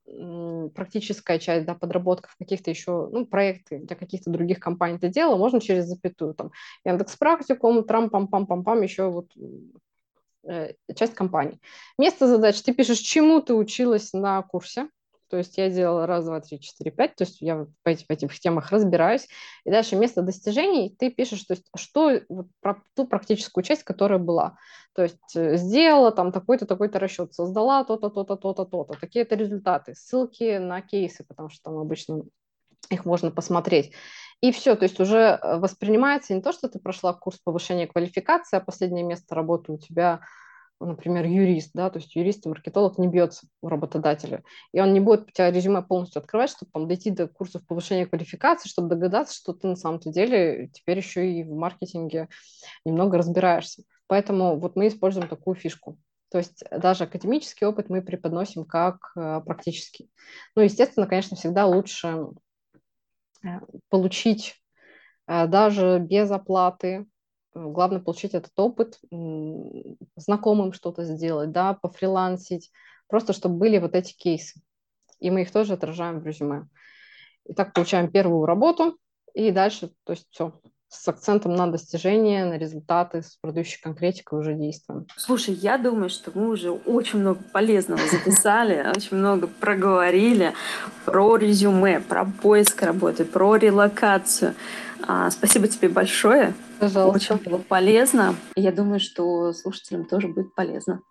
практическая часть, да, подработка в каких-то еще, ну, проекты для каких-то других компаний ты делала, можно через запятую, там, Яндекс практикум, трам-пам-пам-пам-пам, еще вот э, часть компании. Место задач, ты пишешь, чему ты училась на курсе, то есть я делала раз, два, три, четыре, пять. То есть я по этих, по этих темах разбираюсь. И дальше место достижений ты пишешь, то есть что вот, про ту практическую часть, которая была. То есть э, сделала там такой-то, такой-то расчет, создала то-то, то-то, то-то, то-то. Такие-то результаты. Ссылки на кейсы, потому что там обычно их можно посмотреть. И все, то есть уже э, воспринимается не то, что ты прошла курс повышения квалификации, а последнее место работы у тебя – например, юрист, да, то есть юрист и маркетолог не бьется у работодателя, и он не будет тебя резюме полностью открывать, чтобы там дойти до курсов повышения квалификации, чтобы догадаться, что ты на самом-то деле теперь еще и в маркетинге немного разбираешься. Поэтому вот мы используем такую фишку. То есть даже академический опыт мы преподносим как э, практический. Ну, естественно, конечно, всегда лучше э, получить э, даже без оплаты главное получить этот опыт, знакомым что-то сделать, да, пофрилансить, просто чтобы были вот эти кейсы. И мы их тоже отражаем в резюме. И так получаем первую работу, и дальше, то есть все, с акцентом на достижения, на результаты, с продающей конкретикой уже действуем. Слушай, я думаю, что мы уже очень много полезного записали, *laughs* очень много проговорили про резюме, про поиск работы, про релокацию. А, спасибо тебе большое. Пожалуйста. Очень было полезно. Я думаю, что слушателям тоже будет полезно.